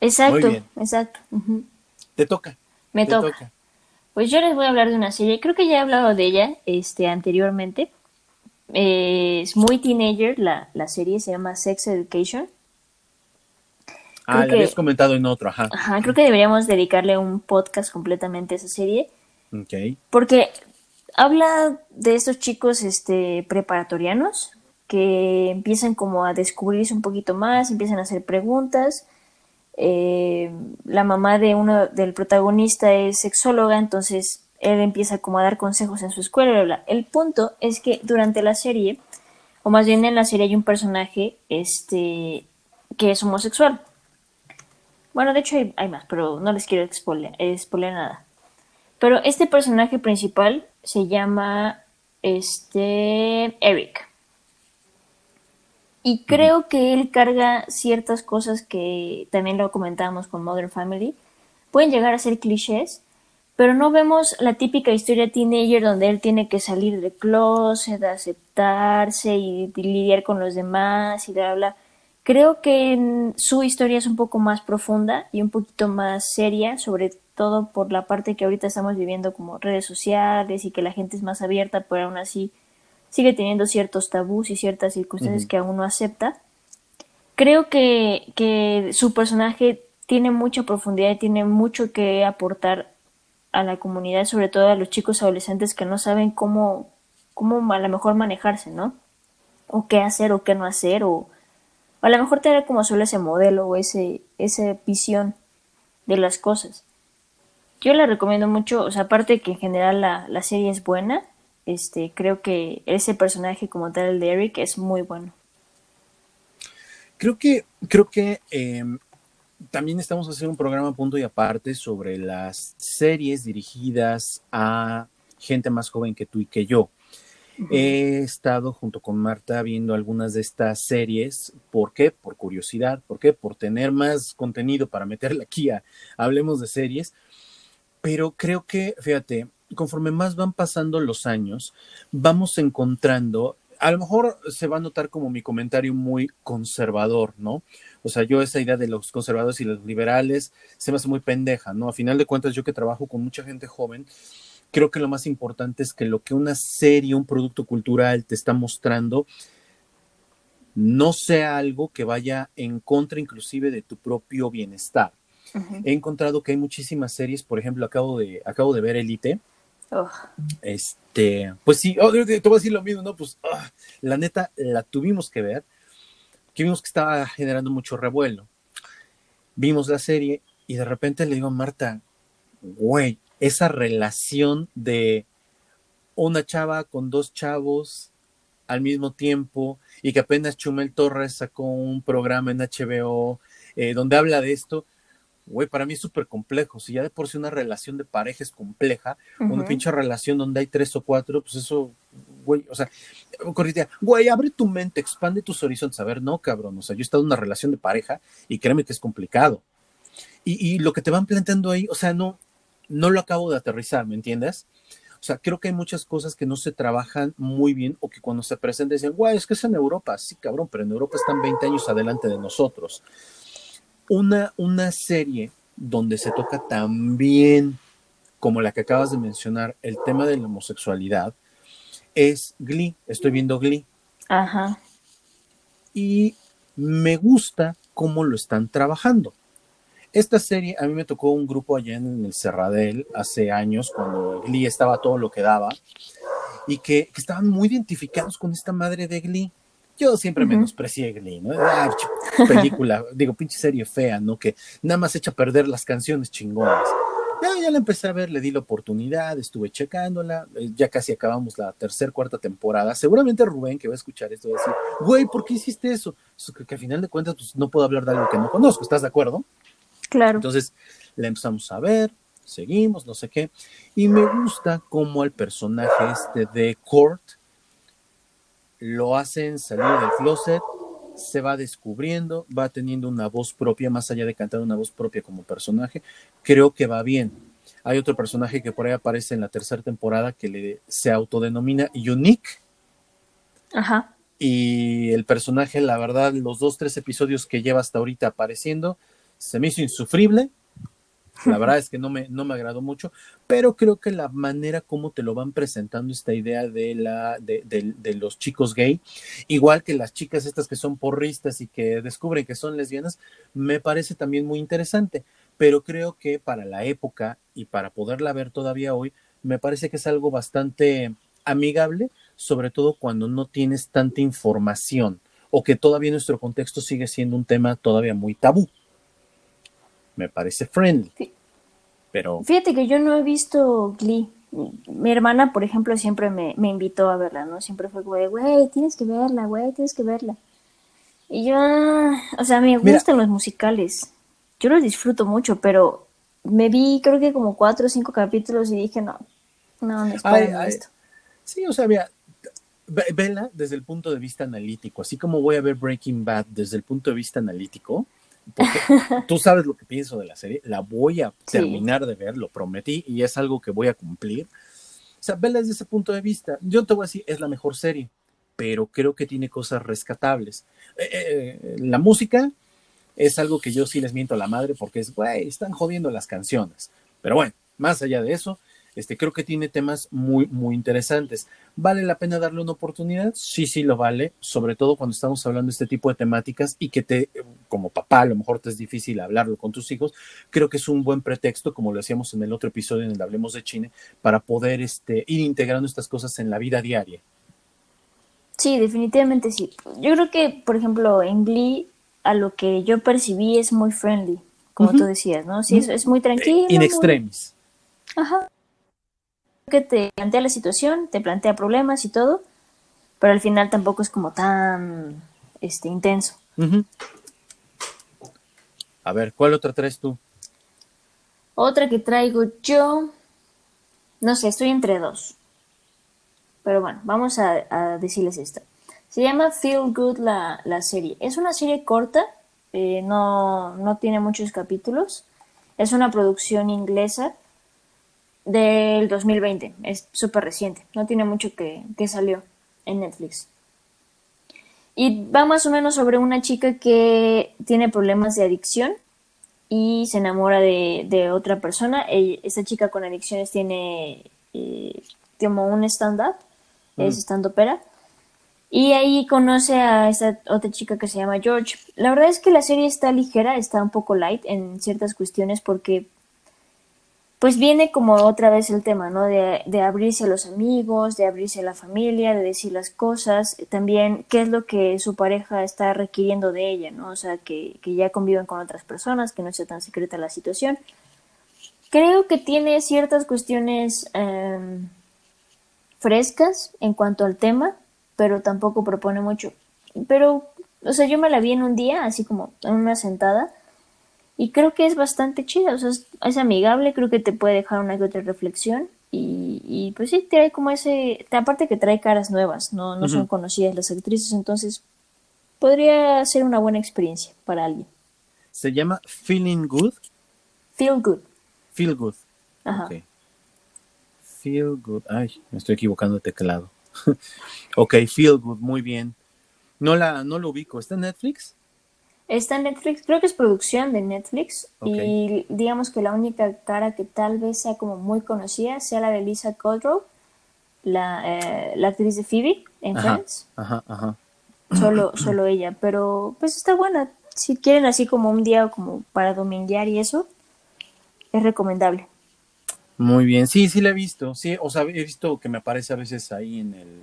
Exacto, exacto. Te toca. Me toca. Pues yo les voy a hablar de una serie, creo que ya he hablado de ella este, anteriormente. es muy teenager, la, la serie se llama Sex Education. ah, la habías comentado en otro, ajá. Ajá, creo que deberíamos dedicarle un podcast completamente a esa serie. Ok. Porque habla de estos chicos este, preparatorianos que empiezan como a descubrirse un poquito más, empiezan a hacer preguntas. Eh, la mamá de uno del protagonista es sexóloga, entonces él empieza como a dar consejos en su escuela. El punto es que durante la serie, o más bien en la serie hay un personaje este, que es homosexual. Bueno, de hecho hay, más, pero no les quiero spoiler nada. Pero este personaje principal se llama este Eric. Y creo que él carga ciertas cosas que también lo comentábamos con Modern Family. Pueden llegar a ser clichés, pero no vemos la típica historia teenager donde él tiene que salir del closet, aceptarse y, lidiar con los demás y bla, bla. Creo que su historia es un poco más profunda y un poquito más seria, sobre todo por la parte que ahorita estamos viviendo como redes sociales y que la gente es más abierta, pero aún así sigue teniendo ciertos tabús y ciertas circunstancias que aún no acepta. Creo que, que su personaje tiene mucha profundidad y tiene mucho que aportar a la comunidad, sobre todo a los chicos adolescentes que no saben cómo, cómo a lo mejor manejarse, ¿no? O qué hacer o qué no hacer, o, a lo mejor tener como solo ese modelo o ese, esa visión de las cosas. Yo la recomiendo mucho, o sea, aparte que en general la, la serie es buena, este, creo que ese personaje como tal, el de Eric, es muy bueno. Creo que, creo que em, también estamos haciendo un programa punto y aparte sobre las series dirigidas a gente más joven que tú y que yo. He estado junto con Marta viendo algunas de estas series. ¿Por qué? Por curiosidad. ¿Por qué? Por tener más contenido para meterle aquí a Hablemos de series. Pero creo que, fíjate, conforme más van pasando los años, vamos encontrando, a lo mejor se va a notar como mi comentario muy conservador, ¿no? O sea, yo esa idea de los conservadores y los liberales se me hace muy pendeja, ¿no? A final de cuentas, yo que trabajo con mucha gente joven, creo que lo más importante es que lo que una serie, un producto cultural te está mostrando, no sea algo que vaya en contra inclusive de tu propio bienestar. He encontrado que hay muchísimas series, por ejemplo, acabo de, acabo de ver Elite, este, pues sí, oh, te voy a decir lo mismo, ¿no? Pues ah, la neta la tuvimos que ver, que vimos que estaba generando mucho revuelo. Vimos la serie y de repente le digo a Marta, güey, esa relación de una chava con dos chavos al mismo tiempo y que apenas Chumel Torres sacó un programa en HBO eh, donde habla de esto, güey, para mí es súper complejo. Si ya de por sí una relación de pareja es compleja, una pinche relación donde hay tres o cuatro, pues eso, güey, o sea, corriente, güey, abre tu mente, expande tus horizontes. A ver, no, cabrón, o sea, yo he estado en una relación de pareja y créeme que es complicado. Y, y lo que te van planteando ahí, o sea, no, no lo acabo de aterrizar, ¿me entiendes? O sea, creo que hay muchas cosas que no se trabajan muy bien o que cuando se presentan dicen, güey, es que es en Europa. Sí, cabrón, pero en Europa están 20 años adelante de nosotros una, una serie donde se toca también, como la que acabas de mencionar, el tema de la homosexualidad, es Glee. Estoy viendo Glee. Ajá. Y me gusta cómo lo están trabajando. Esta serie, a mí me tocó un grupo allá en el Cerradel hace años, cuando Glee estaba todo lo que daba, y que, que estaban muy identificados con esta madre de Glee. Yo siempre menosprecié Glee, ¿no? Ah, película, digo, pinche serie fea, ¿no? Que nada más echa a perder las canciones chingonas. Ya, ya la empecé a ver, le di la oportunidad, estuve checándola, eh, ya casi acabamos la tercera, cuarta temporada. Seguramente Rubén, que va a escuchar esto, va a decir, güey, ¿por qué hiciste eso? que, que, a final de cuentas, pues no puedo hablar de algo que no conozco, ¿estás de acuerdo? Claro. Entonces, la empezamos a ver, seguimos, no sé qué, y me gusta cómo el personaje este de Court lo hacen salir del closet, se va descubriendo, va teniendo una voz propia, más allá de cantar una voz propia como personaje, creo que va bien. Hay otro personaje que por ahí aparece en la tercera temporada que le, se autodenomina Unique. Ajá. Y el personaje, la verdad, los dos, tres episodios que lleva hasta ahorita apareciendo, se me hizo insufrible. La verdad es que no me, no me agradó mucho, pero creo que la manera como te lo van presentando esta idea de, la, de, de, los chicos gay, igual que las chicas estas que son porristas y que descubren que son lesbianas, me parece también muy interesante, pero creo que para la época y para poderla ver todavía hoy, me parece que es algo bastante amigable, sobre todo cuando no tienes tanta información o que todavía nuestro contexto sigue siendo un tema todavía muy tabú me parece friendly. Pero... Fíjate que yo no he visto Glee. Mi hermana, por ejemplo, siempre me, invitó a verla, ¿no? Siempre fue güey, güey, tienes que verla, güey, tienes que verla. Y yo, o sea, me gustan los musicales. Yo los disfruto mucho, pero me vi creo que como cuatro o cinco capítulos y dije, no, no, no es esto. Sí, o sea, mira, vela desde el punto de vista analítico, así como voy a ver Breaking Bad desde el punto de vista analítico, porque tú sabes lo que pienso de la serie, la voy a terminar de ver, lo prometí y es algo que voy a cumplir. O sea, vela desde ese punto de vista. Yo te voy a decir, es la mejor serie, pero creo que tiene cosas rescatables. Eh, eh, la música es algo que yo sí les miento a la madre porque es, güey, están jodiendo las canciones. Pero bueno, más allá de eso, este, creo que tiene temas muy, muy interesantes. ¿Vale la pena darle una oportunidad? Sí, sí lo vale, sobre todo cuando estamos hablando de este tipo de temáticas y que te, como papá, a lo mejor te es difícil hablarlo con tus hijos. Creo que es un buen pretexto, como lo hacíamos en el otro episodio en el Hablemos de China, para poder este, ir integrando estas cosas en la vida diaria. Sí, definitivamente sí. Yo creo que, por ejemplo, en Glee, a lo que yo percibí es muy friendly, como tú decías, ¿no? Sí, es, muy tranquilo. In extremis. Ajá que te plantea la situación, te plantea problemas y todo, pero al final tampoco es como tan este, intenso. A ver, ¿cuál otra traes tú? Otra que traigo yo, no sé, estoy entre dos. Pero bueno, vamos a, decirles esta. Se llama Feel Good la, serie. Es una serie corta, eh, no, no tiene muchos capítulos. Es una producción inglesa del 2020. Es súper reciente. No tiene mucho que, salió en Netflix. Y va más o menos sobre una chica que tiene problemas de adicción y se enamora de, otra persona. esta chica con adicciones tiene eh, como un stand-up, es mm. stand-upera. Y ahí conoce a esta otra chica que se llama George. La verdad es que la serie está ligera, está un poco light en ciertas cuestiones porque pues viene como otra vez el tema, ¿no? De, abrirse a los amigos, de abrirse a la familia, de decir las cosas, también qué es lo que su pareja está requiriendo de ella, ¿no? O sea, que, que ya conviven con otras personas, que no sea tan secreta la situación. Creo que tiene ciertas cuestiones em, frescas en cuanto al tema, pero tampoco propone mucho. Pero, o sea, yo me la vi en un día, así como en una sentada, y creo que es bastante chida, o sea, es, amigable, creo que te puede dejar una que otra reflexión y, y, pues sí, trae como ese, aparte que trae caras nuevas, no, no son conocidas las actrices, entonces podría ser una buena experiencia para alguien. ¿Se llama Feeling Good? Feel Good. Feel Good. Ajá. Feel Good. Ay, me estoy equivocando de teclado. ok, Feel Good, muy bien. No la, no lo ubico. ¿Está en Netflix? Está en Netflix, creo que es producción de Netflix y digamos que la única cara que tal vez sea como muy conocida sea la de Lisa Kudrow, la, eh, la actriz de Phoebe en Friends. Ajá, ajá. Solo, solo ella, pero pues está buena. Si quieren así como un día como para dominguear y eso, es recomendable. Muy bien, sí, sí la he visto, sí, o sea, he visto que me aparece a veces ahí en el,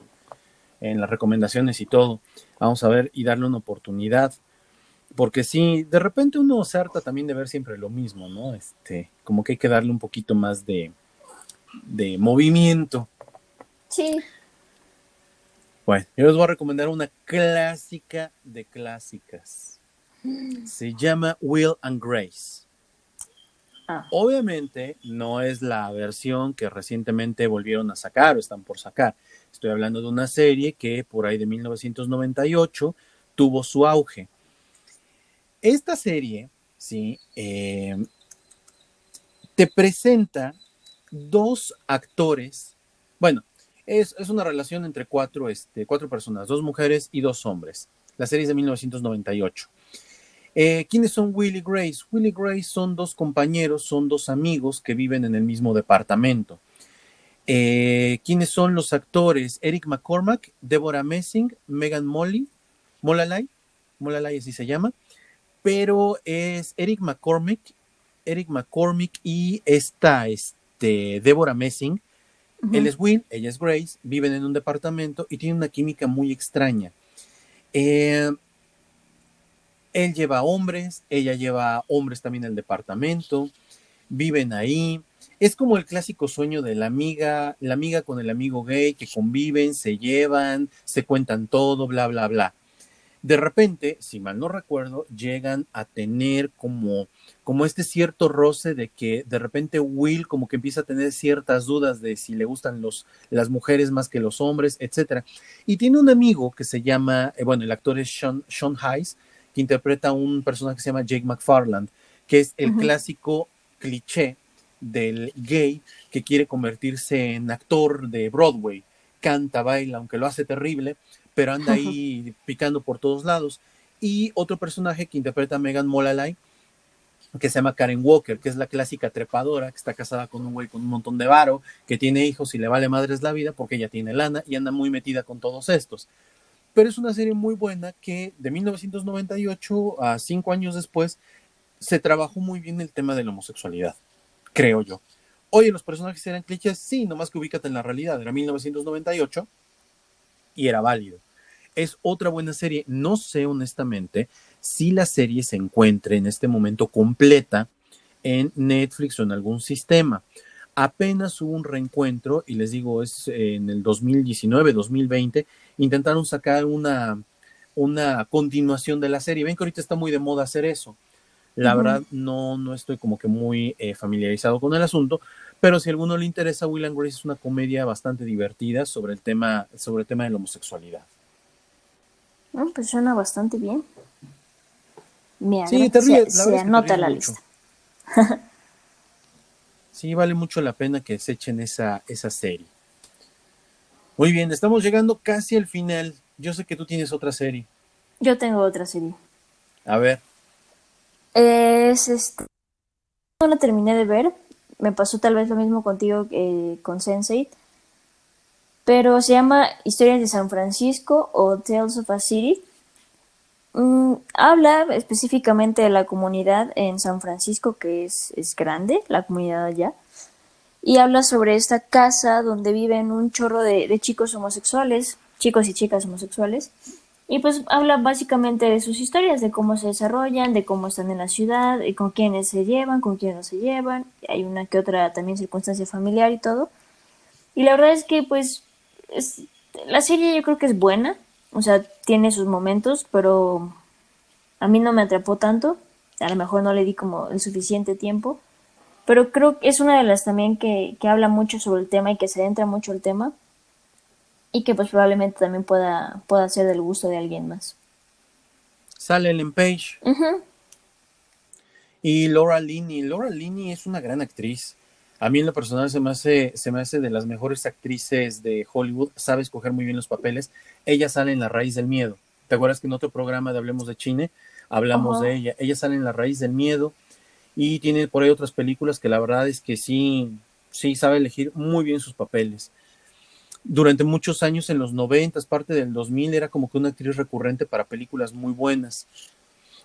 en las recomendaciones y todo. Vamos a ver y darle una oportunidad porque sí, de repente uno se harta también de ver siempre lo mismo, ¿no? Este, como que hay que darle un poquito más de, de movimiento. Sí. Bueno, yo les voy a recomendar una clásica de clásicas. Se llama Will and Grace. Ah. Obviamente no es la versión que recientemente volvieron a sacar o están por sacar. Estoy hablando de una serie que por ahí de 1998 tuvo su auge. Esta serie, ¿sí? Eh, te presenta dos actores, bueno, es, una relación entre cuatro, este, cuatro personas, dos mujeres y dos hombres. La serie es de 1998. Eh, ¿Quiénes son Will y Grace? Will y Grace son dos compañeros, son dos amigos que viven en el mismo departamento. Eh, ¿Quiénes son los actores? Eric McCormack, Deborah Messing, Megan Molly, Molalay, Molalay así se llama, pero es Eric McCormick, Eric McCormick y esta, este, Deborah Messing. Él es Will, ella es Grace, viven en un departamento y tienen una química muy extraña. Eh, él lleva hombres, ella lleva hombres también el departamento, viven ahí. Es como el clásico sueño de la amiga, la amiga con el amigo gay que conviven, se llevan, se cuentan todo, bla, bla, bla. De repente, si mal no recuerdo, llegan a tener como, como este cierto roce de que de repente Will como que empieza a tener ciertas dudas de si le gustan los, las mujeres más que los hombres, etc. Y tiene un amigo que se llama, eh, bueno, el actor es Sean, Sean Hayes, que interpreta a un personaje que se llama Jake McFarland, que es el clásico cliché del gay que quiere convertirse en actor de Broadway. Canta, baila, aunque lo hace terrible, pero anda ahí picando por todos lados. Y otro personaje que interpreta a Megan Molalay, que se llama Karen Walker, que es la clásica trepadora, que está casada con un güey con un montón de varo, que tiene hijos y le vale madres la vida porque ella tiene lana y anda muy metida con todos estos. Pero es una serie muy buena que de 1998 a cinco años después se trabajó muy bien el tema de la homosexualidad, creo yo. Oye, los personajes eran clichés, sí, nomás que ubícate en la realidad, era 1998 y era válido. Es otra buena serie. No sé honestamente si la serie se encuentre en este momento completa en Netflix o en algún sistema. Apenas hubo un reencuentro, y les digo, es en el 2019, 2020, intentaron sacar una, una continuación de la serie. Ven que ahorita está muy de moda hacer eso. La verdad, no, no estoy como que muy eh, familiarizado con el asunto, pero si a alguno le interesa, Will and Grace es una comedia bastante divertida sobre el tema, sobre el tema de la homosexualidad. pues suena bastante bien. sí, te ríes, se, anota la lista. sí, vale mucho la pena que se echen esa, esa serie. Muy bien, estamos llegando casi al final. Yo sé que tú tienes otra serie. Yo tengo otra serie. A ver. Es este. No la terminé de ver. Me pasó tal vez lo mismo contigo que con Sensei. Pero se llama Historias de San Francisco o Tales of a City. Mm, habla específicamente de la comunidad en San Francisco, que es, es grande, la comunidad allá. Y habla sobre esta casa donde viven un chorro de, de chicos homosexuales, chicos y chicas homosexuales y pues habla básicamente de sus historias, de cómo se desarrollan, de cómo están en la ciudad, y con quiénes se llevan, con quiénes no se llevan. Hay una que otra también circunstancia familiar y todo. Y la verdad es que pues es, la serie yo creo que es buena, o sea, tiene sus momentos, pero a mí no me atrapó tanto. A lo mejor no le di como el suficiente tiempo. Pero creo que es una de las también que, que habla mucho sobre el tema y que se entra mucho el tema y que pues probablemente también pueda, pueda ser del gusto de alguien más. Sale Ellen Page. Y Laura Linney. Laura Linney es una gran actriz. A mí en lo personal se me hace, se me hace de las mejores actrices de Hollywood. Sabe escoger muy bien los papeles. Ella sale en La Raíz del Miedo. ¿Te acuerdas que en otro programa de Hablemos de Chine hablamos de ella? Ella sale en La Raíz del Miedo y tiene por ahí otras películas que la verdad es que sí, sí sabe elegir muy bien sus papeles durante muchos años en los 90, parte del 2000, era como que una actriz recurrente para películas muy buenas.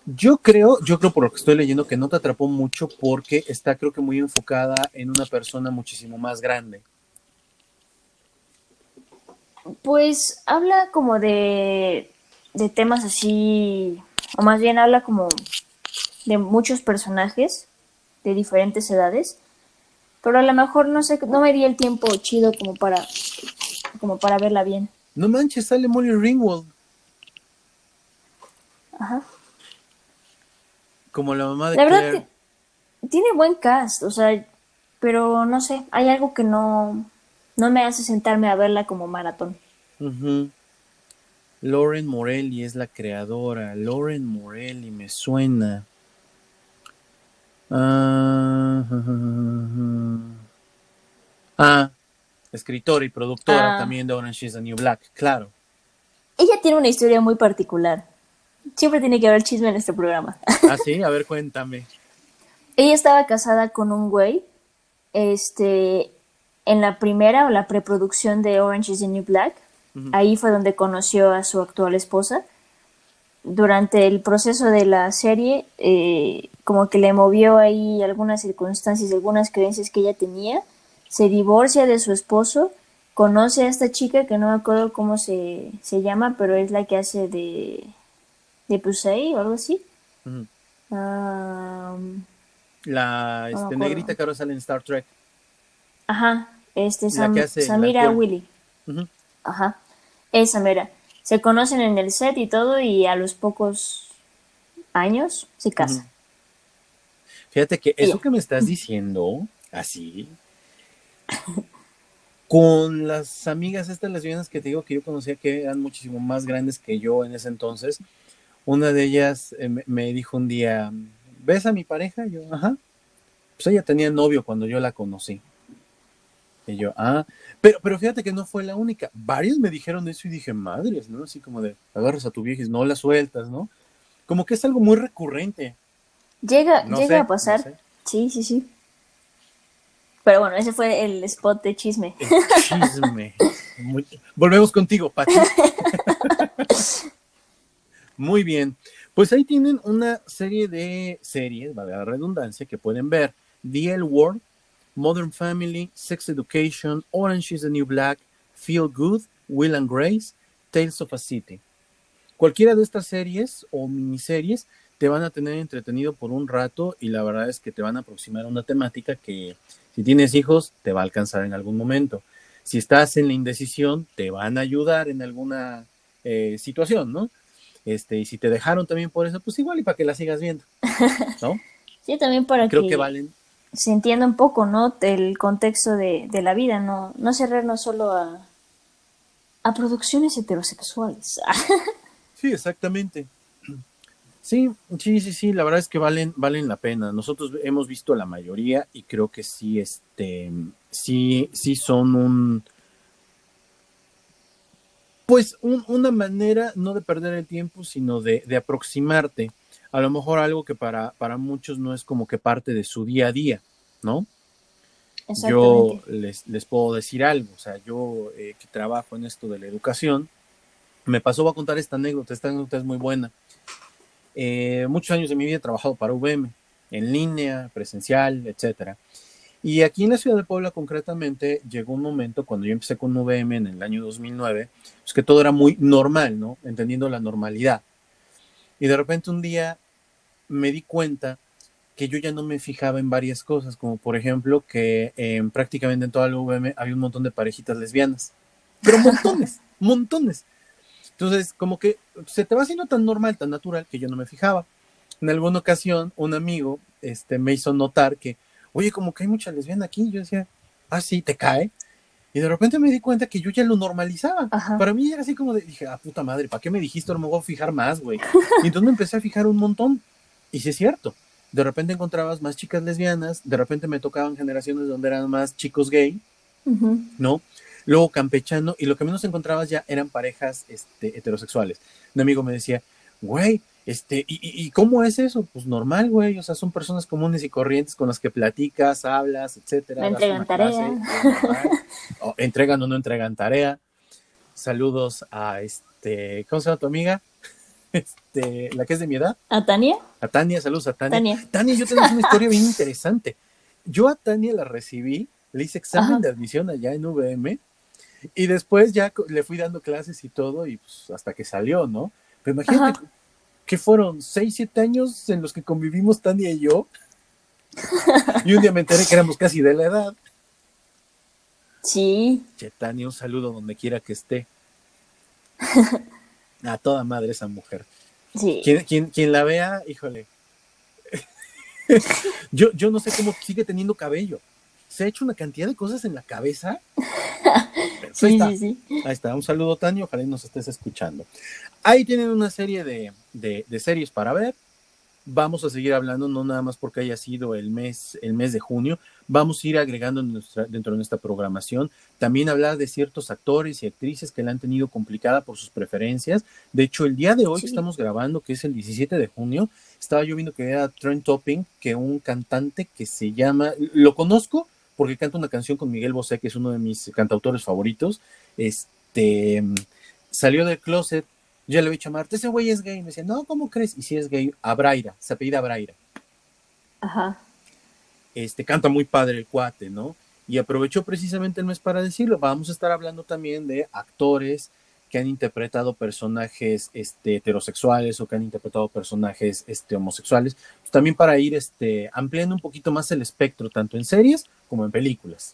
Yo creo, yo creo por lo que estoy leyendo que no te atrapó mucho porque está creo que muy enfocada en una persona muchísimo más grande. Pues habla como de, de temas así, o más bien habla como de muchos personajes de diferentes edades, pero a lo mejor no sé, no me di el tiempo chido como para como para verla bien. No manches, sale Molly Ringwald. Ajá. Como la mamá de La verdad, tiene buen cast, o sea, pero no sé, hay algo que no, no me hace sentarme a verla como maratón. Lauren Morelli es la creadora. Lauren Morelli me suena. Ah, Ah, escritora y productora ah. también de Orange is the New Black, claro. Ella tiene una historia muy particular. Siempre tiene que haber chisme en este programa. Ah, sí, a ver, cuéntame. Ella estaba casada con un güey, este, en la primera o la preproducción de Orange is the New Black. Ahí fue donde conoció a su actual esposa. Durante el proceso de la serie, eh, como que le movió ahí algunas circunstancias, algunas creencias que ella tenía. Se divorcia de su esposo, conoce a esta chica que no me acuerdo cómo se, se llama, pero es la que hace de, de Pusey o algo así. la este, negrita que ahora sale en Star Trek. Ajá, este Samira Willy. Ajá, esa mera. Se conocen en el set y todo y a los pocos años se casan. Fíjate que eso que me estás diciendo, así, con las amigas estas lesbianas que te digo que yo conocía que eran muchísimo más grandes que yo en ese entonces, una de ellas eh, me dijo un día, ¿ves a mi pareja? yo, ajá. Pues ella tenía novio cuando yo la conocí. Y yo, ah, pero, pero fíjate que no fue la única. Varios me dijeron eso y dije, madres, ¿no? Así como de, agarras a tu vieja y no la sueltas, ¿no? Como que es algo muy recurrente. Llega, llega a pasar. Sí, sí, sí. Pero bueno, ese fue el spot de chisme. chisme. Volvemos contigo, Pati. Muy bien. Pues ahí tienen una serie de series, vale la redundancia, que pueden ver. The L World, Modern Family, Sex Education, Orange is the New Black, Feel Good, Will and Grace, Tales of a City. Cualquiera de estas series o miniseries te van a tener entretenido por un rato y la verdad es que te van a aproximar a una temática que si tienes hijos te va a alcanzar en algún momento. Si estás en la indecisión, te van a ayudar en alguna eh, situación, ¿no? Este, y si te dejaron también por eso, pues igual y para que la sigas viendo, ¿no? sí, también para Creo que, valen. Se entienda un poco, ¿no? El contexto de, de la vida, no, no cerrarnos solo a, a producciones heterosexuales. sí, exactamente. Sí, sí, sí, sí, la verdad es que valen, valen la pena. Nosotros hemos visto la mayoría y creo que sí, este, sí, sí son un, pues una manera no de perder el tiempo, sino de, de, aproximarte. A lo mejor algo que para, para muchos no es como que parte de su día a día, ¿no? Yo les, les puedo decir algo, o sea, yo eh, que trabajo en esto de la educación, me pasó a contar esta anécdota, esta anécdota es muy buena. Eh, muchos años de mi vida he trabajado para VM, en línea, presencial, etcétera. Y aquí en la ciudad de Puebla concretamente llegó un momento cuando yo empecé con VM en el año 2009, pues que todo era muy normal, ¿no? Entendiendo la normalidad. Y de repente un día me di cuenta que yo ya no me fijaba en varias cosas, como por ejemplo que prácticamente en toda la VM había un montón de parejitas lesbianas, pero montones, montones. Entonces, como que se te va haciendo tan normal, tan natural, que yo no me fijaba. En alguna ocasión, un amigo este, me hizo notar que, oye, como que hay mucha lesbiana aquí. Yo decía, ah, sí, te cae. Y de repente me di cuenta que yo ya lo normalizaba. Para mí era así como de, dije, ah, puta madre, ¿para qué me dijiste? No me voy a fijar más, güey. Y entonces me empecé a fijar un montón. Y sí es cierto. De repente encontrabas más chicas lesbianas, de repente me tocaban generaciones donde eran más chicos gay, ¿no? Luego campechano, y lo que menos encontrabas ya eran parejas este, heterosexuales. Un amigo me decía, güey, este, ¿y, ¿y, cómo es eso? Pues normal, güey, o sea, son personas comunes y corrientes con las que platicas, hablas, etcétera. entregan tarea. o entregan o no entregan tarea. Saludos a este, ¿cómo se llama tu amiga? Este, la que es de mi edad. ¿A Tania? A Tania, saludos a Tania. Tania, Tania yo tengo una historia bien interesante. Yo a Tania la recibí, le hice examen de admisión allá en VM y después ya le fui dando clases y todo, y pues hasta que salió, ¿no? Pero imagínate que fueron seis, siete años en los que convivimos Tania y yo. y un día me enteré que éramos casi de la edad. Sí. Che, Tania, un saludo donde quiera que esté. A toda madre esa mujer. Sí. Quien, quien, la vea, híjole. yo, yo no sé cómo sigue teniendo cabello se ha hecho una cantidad de cosas en la cabeza. sí, ahí está. Sí, sí. Ahí está. Un saludo, Tania. Ojalá nos estés escuchando. Ahí tienen una serie de, series para ver. vamos a seguir hablando, no nada más porque haya sido el mes, el mes de junio, vamos a ir agregando nuestra, dentro de nuestra programación, también hablar de ciertos actores y actrices que la han tenido complicada por sus preferencias. De hecho, el día de hoy que estamos grabando, que es el 17 de junio, estaba yo viendo que era Trent Topping, que un cantante que se llama, lo conozco porque canta una canción con Miguel Bosé, que es uno de mis cantautores favoritos, este, salió del closet yo le he dicho a Marta, ese güey es gay. Me decía, no, ¿cómo crees? Y si es gay, Abraira, se apellida Abraira. Ajá. Este, canta muy padre el cuate, ¿no? Y aprovechó precisamente el mes para decirlo. Vamos a estar hablando también de actores que han interpretado personajes este, heterosexuales o que han interpretado personajes este, homosexuales, pues también para ir este, ampliando un poquito más el espectro, tanto en series como en películas.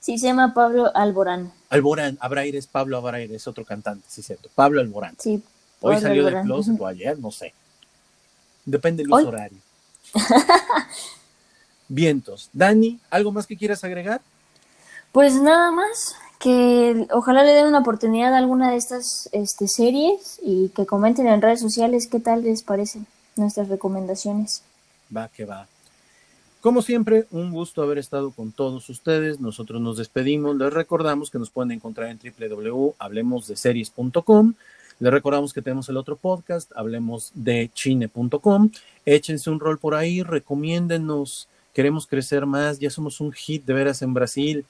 Sí, se llama Pablo Alborán. Alborán, Abraire es Pablo Abraire, es otro cantante, sí, cierto. Pablo Alborán. Sí. Hoy salió del closet o ayer, no sé. Depende del horario. Vientos. Dani, ¿algo más que quieras agregar? Pues nada más, que ojalá le den una oportunidad a alguna de estas este, series y que comenten en redes sociales qué tal les parecen nuestras recomendaciones. Va, que va. Como siempre, un gusto haber estado con todos ustedes. Nosotros nos despedimos. Les recordamos que nos pueden encontrar en www.hablemosdeseries.com. Les recordamos que tenemos el otro podcast, hablemos de chine.com. Échense un rol por ahí, recomiéndenos. Queremos crecer más. Ya somos un hit de veras en Brasil.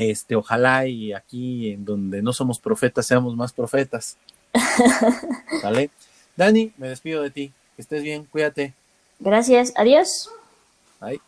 Este, ojalá y aquí en donde no somos profetas seamos más profetas. ¿Vale? Dani, me despido de ti. Que estés bien, cuídate. Gracias, adiós. Right